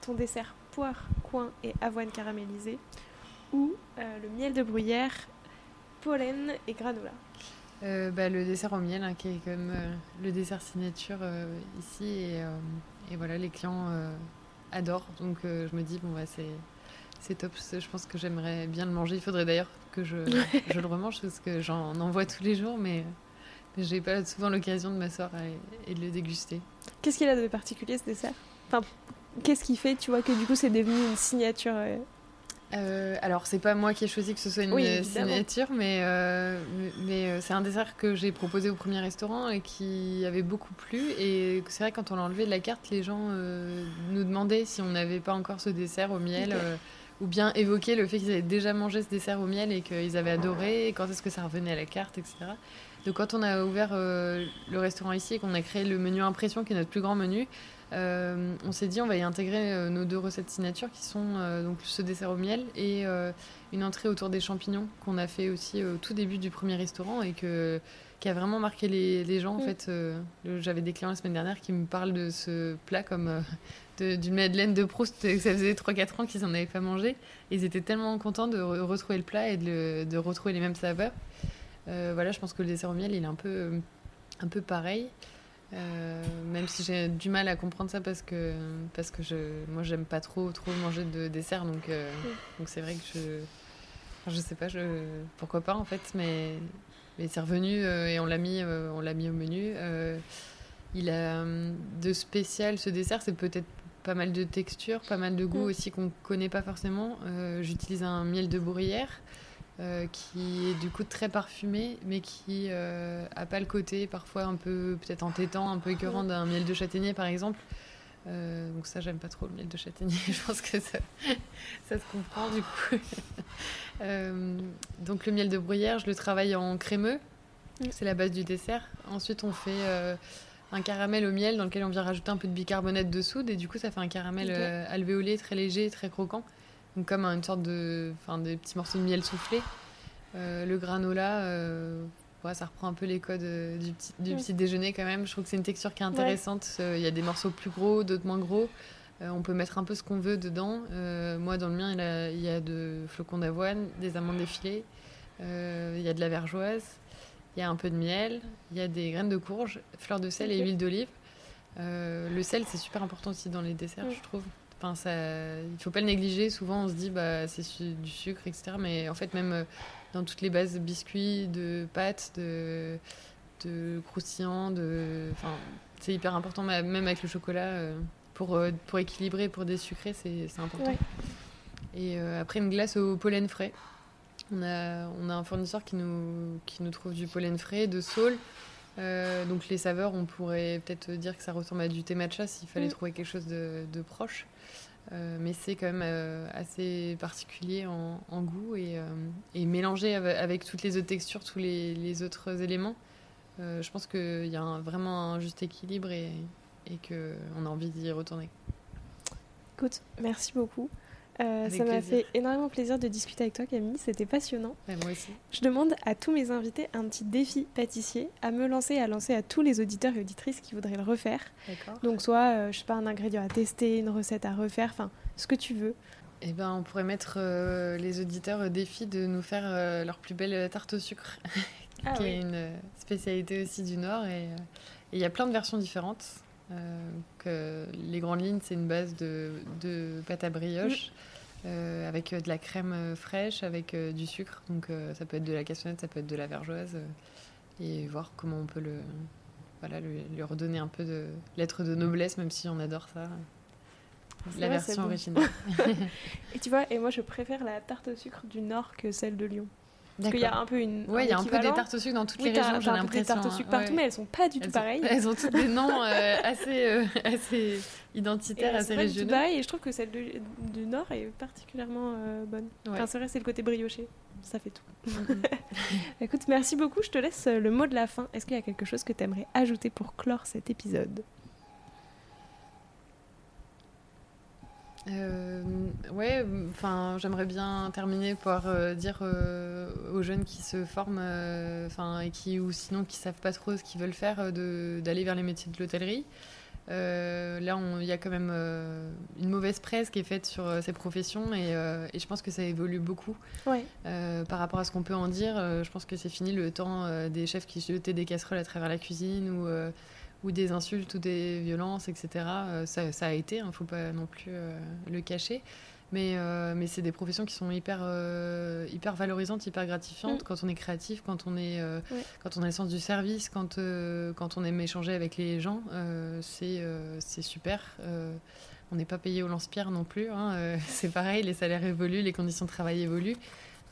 Speaker 1: ton dessert poire, coin et avoine caramélisée ou le miel de bruyère pollen et granola?
Speaker 2: bah, le dessert au miel, hein, qui est comme le dessert signature ici. Et, et, voilà, les clients adorent. Donc je me dis, bon, bah, c'est c'est top. Je pense que j'aimerais bien le manger. Il faudrait d'ailleurs que je, je, le remange parce que j'en envoie tous les jours, mais, j'ai pas souvent l'occasion de m'asseoir et, de le déguster.
Speaker 1: Qu'est-ce qu'il a de particulier ce dessert? Enfin, Qu'est-ce qui fait, tu vois, que du coup c'est devenu une signature euh...
Speaker 2: euh alors, c'est pas moi qui ai choisi que ce soit une signature, mais, euh, mais euh, c'est un dessert que j'ai proposé au premier restaurant et qui avait beaucoup plu. Et c'est vrai, quand on l'a enlevé de la carte, les gens nous demandaient si on n'avait pas encore ce dessert au miel ou bien évoquer le fait qu'ils avaient déjà mangé ce dessert au miel et qu'ils avaient adoré, et quand est-ce que ça revenait à la carte, etc. Donc quand on a ouvert euh, le restaurant ici et qu'on a créé le menu impression, qui est notre plus grand menu, euh, on s'est dit on va y intégrer euh, nos deux recettes signature qui sont donc ce dessert au miel et une entrée autour des champignons qu'on a fait aussi au tout début du premier restaurant et que, qui a vraiment marqué les, gens. En mm. fait, j'avais des clients la semaine dernière qui me parlent de ce plat comme d'une Madeleine de Proust, ça faisait 3-4 ans qu'ils n'en avaient pas mangé. ils étaient tellement contents de retrouver le plat et de, retrouver les mêmes saveurs. Euh, voilà, je pense que le dessert au miel, il est un peu, un peu pareil. Euh, même si j'ai du mal à comprendre ça parce que, parce que je, moi, j'aime pas trop, trop manger de dessert. Donc, euh, donc c'est vrai que je. je sais pas, je, pourquoi pas en fait, mais, mais c'est revenu et on l'a mis, on l'a mis au menu. il a de spécial ce dessert, c'est peut-être pas mal de textures, pas mal de goûts mm. aussi qu'on connaît pas forcément. Euh, j'utilise un miel de bruyère euh, qui est du coup très parfumé, mais qui euh, a pas le côté parfois un peu peut-être entêtant, un peu écœurant d'un miel de châtaignier par exemple. donc ça j'aime pas trop le miel de châtaignier, je pense que ça, ça se comprend du coup. donc le miel de bruyère, je le travaille en crémeux, mm. c'est la base du dessert. Ensuite on fait un caramel au miel dans lequel on vient rajouter un peu de bicarbonate de soude et du coup ça fait un caramel euh, alvéolé très léger, très croquant. Donc comme une sorte de, enfin des petits morceaux de miel soufflé. Euh, le granola, euh, ça reprend un peu les codes du, petit, du petit, déjeuner quand même. Je trouve que c'est une texture qui est intéressante. Il y a des morceaux plus gros, d'autres moins gros. on peut mettre un peu ce qu'on veut dedans. moi, dans le mien, il, a, il y a de flocons d'avoine, des amandes effilées, il y a de la vergeoise, il y a un peu de miel, il y a des graines de courge, fleurs de sel et huile d'olive. Euh, le sel, c'est super important aussi dans les desserts, je trouve. Enfin, ça, il faut pas le négliger. Souvent, on se dit, bah, c'est du sucre, etc. Mais en fait, même euh, dans toutes les bases de biscuits, de pâtes, de, de croustillants, de, enfin, c'est hyper important. Même avec le chocolat, euh, pour, pour équilibrer, pour désucrer, c'est important. Et après, une glace au pollen frais. On a, on a un fournisseur qui nous, qui nous trouve du pollen frais, de saule. Euh, donc les saveurs, on pourrait peut-être dire que ça ressemble à du thé matcha s'il fallait mm. trouver quelque chose de, proche. Euh, mais c'est quand même euh, assez particulier en, goût et, et, mélangé avec, toutes les autres textures, tous les, autres éléments. je pense qu'il y a vraiment un juste équilibre et, et qu'on a envie d'y retourner.
Speaker 1: Écoute, merci beaucoup. Euh, ça m'a fait énormément plaisir de discuter avec toi, Camille. C'était passionnant.
Speaker 2: moi aussi.
Speaker 1: Je demande à tous mes invités un petit défi pâtissier à me lancer, à lancer à tous les auditeurs et auditrices qui voudraient le refaire. Donc, soit, euh, je sais pas, un ingrédient à tester, une recette à refaire, enfin, ce que tu veux.
Speaker 2: Eh ben, on pourrait mettre euh, les auditeurs au défi de nous faire leur plus belle tarte au sucre, ah qui est une spécialité aussi du Nord. Et il y a plein de versions différentes. Que les grandes lignes, c'est une base de, de pâte à brioche. Euh, avec euh, de la crème euh, fraîche, avec du sucre. Donc ça peut être de la cassonette, ça peut être de la vergeoise. et voir comment on peut le, voilà, lui, redonner un peu de lettre de noblesse, même si on adore ça. La version originale.
Speaker 1: et tu vois, et moi je préfère la tarte au sucre du Nord que celle de Lyon. Parce qu'il y a un peu une.
Speaker 2: Ouais, il y a un peu des tartes au sucre dans toutes les régions, j'ai l'impression. des
Speaker 1: tartes au sucre partout, mais elles sont pas du tout pareilles.
Speaker 2: Elles ont toutes des noms euh, assez, euh, assez identitaires, assez régionaux.
Speaker 1: Pareil, et je trouve que celle du Nord est particulièrement euh, bonne. Enfin, c'est vrai, c'est le côté brioché. Ça fait tout. Écoute, merci beaucoup. Je te laisse le mot de la fin. Est-ce qu'il y a quelque chose que tu aimerais ajouter pour clore cet épisode?
Speaker 2: Euh, ouais, enfin, j'aimerais bien terminer par euh, dire euh, aux jeunes qui se forment, enfin, et qui ou sinon qui savent pas trop ce qu'ils veulent faire, d'aller vers les métiers de l'hôtellerie. Euh, là, il y a quand même euh, une mauvaise presse qui est faite sur euh, ces professions et, et, je pense que ça évolue beaucoup
Speaker 1: ouais.
Speaker 2: par rapport à ce qu'on peut en dire. je pense que c'est fini le temps des chefs qui jetaient des casseroles à travers la cuisine ou, ou des insultes ou des violences, etc. Ça, ça, a été, il ne faut pas non plus le cacher. Mais, euh, mais c'est des professions qui sont hyper, euh, hyper valorisantes, hyper gratifiantes mm. quand on est créatif, quand on, est, euh, quand on a le sens du service, quand, quand on aime échanger avec les gens. c'est c'est super. on n'est pas payé au lance-pierre non plus. Hein, c'est pareil, les salaires évoluent, les conditions de travail évoluent.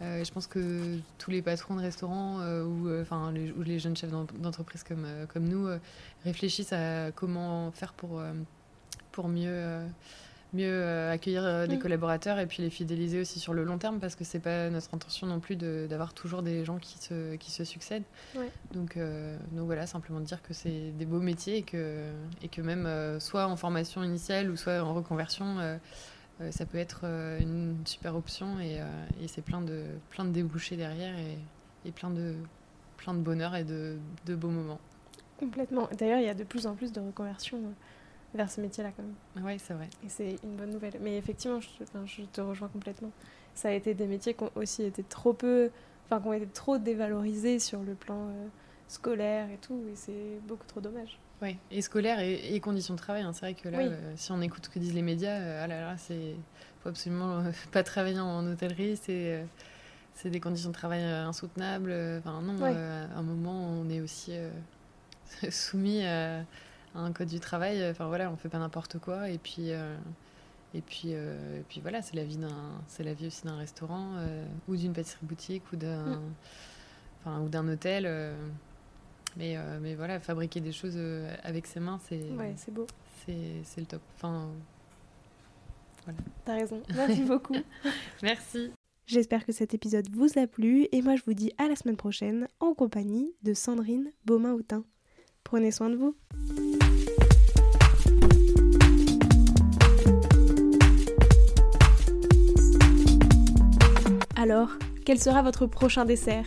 Speaker 2: Je pense que tous les patrons de restaurants ou, enfin, les, ou les jeunes chefs d'entreprise comme, comme nous réfléchissent à comment faire pour, pour mieux mieux euh, accueillir euh, des mm. collaborateurs et puis les fidéliser aussi sur le long terme parce que c'est pas notre intention non plus d'avoir toujours des gens qui se, qui se succèdent. Donc, euh, donc voilà, simplement dire que c'est des beaux métiers et que, et que même soit en formation initiale ou soit en reconversion, ça peut être une super option et, et c'est plein de, plein de débouchés derrière et, et, plein, de, plein de bonheur et de, de beaux moments.
Speaker 1: Complètement. D'ailleurs, il y a de plus en plus de reconversions vers ce métier-là quand même.
Speaker 2: Oui, c'est vrai.
Speaker 1: Et c'est une bonne nouvelle. Mais effectivement, je, je, te rejoins complètement. Ça a été des métiers qui ont aussi été trop peu, enfin, qui ont été trop dévalorisés sur le plan euh, scolaire et tout, et c'est beaucoup trop dommage.
Speaker 2: Oui, et scolaire et, conditions de travail. Hein. C'est vrai que là, euh, si on écoute ce que disent les médias, euh, ah là là, c'est faut absolument pas travailler en hôtellerie, c'est c'est des conditions de travail insoutenables. Enfin non, à un moment, on est aussi soumis à un code du travail. Enfin voilà, on fait pas n'importe quoi. Et puis, euh, et puis, euh, et puis voilà, c'est la vie d'un, c'est la vie aussi d'un restaurant euh, ou d'une pâtisserie boutique ou d'un, mm. ou d'un hôtel. Mais, mais voilà, fabriquer des choses avec ses mains, c'est,
Speaker 1: ouais, c'est beau.
Speaker 2: C'est, c'est le top. Enfin,
Speaker 1: voilà. T'as raison. Merci beaucoup.
Speaker 2: Merci.
Speaker 1: J'espère que cet épisode vous a plu et moi je vous dis à la semaine prochaine en compagnie de Sandrine Beaumain-Houtin. Prenez soin de vous. Alors, quel sera votre prochain dessert?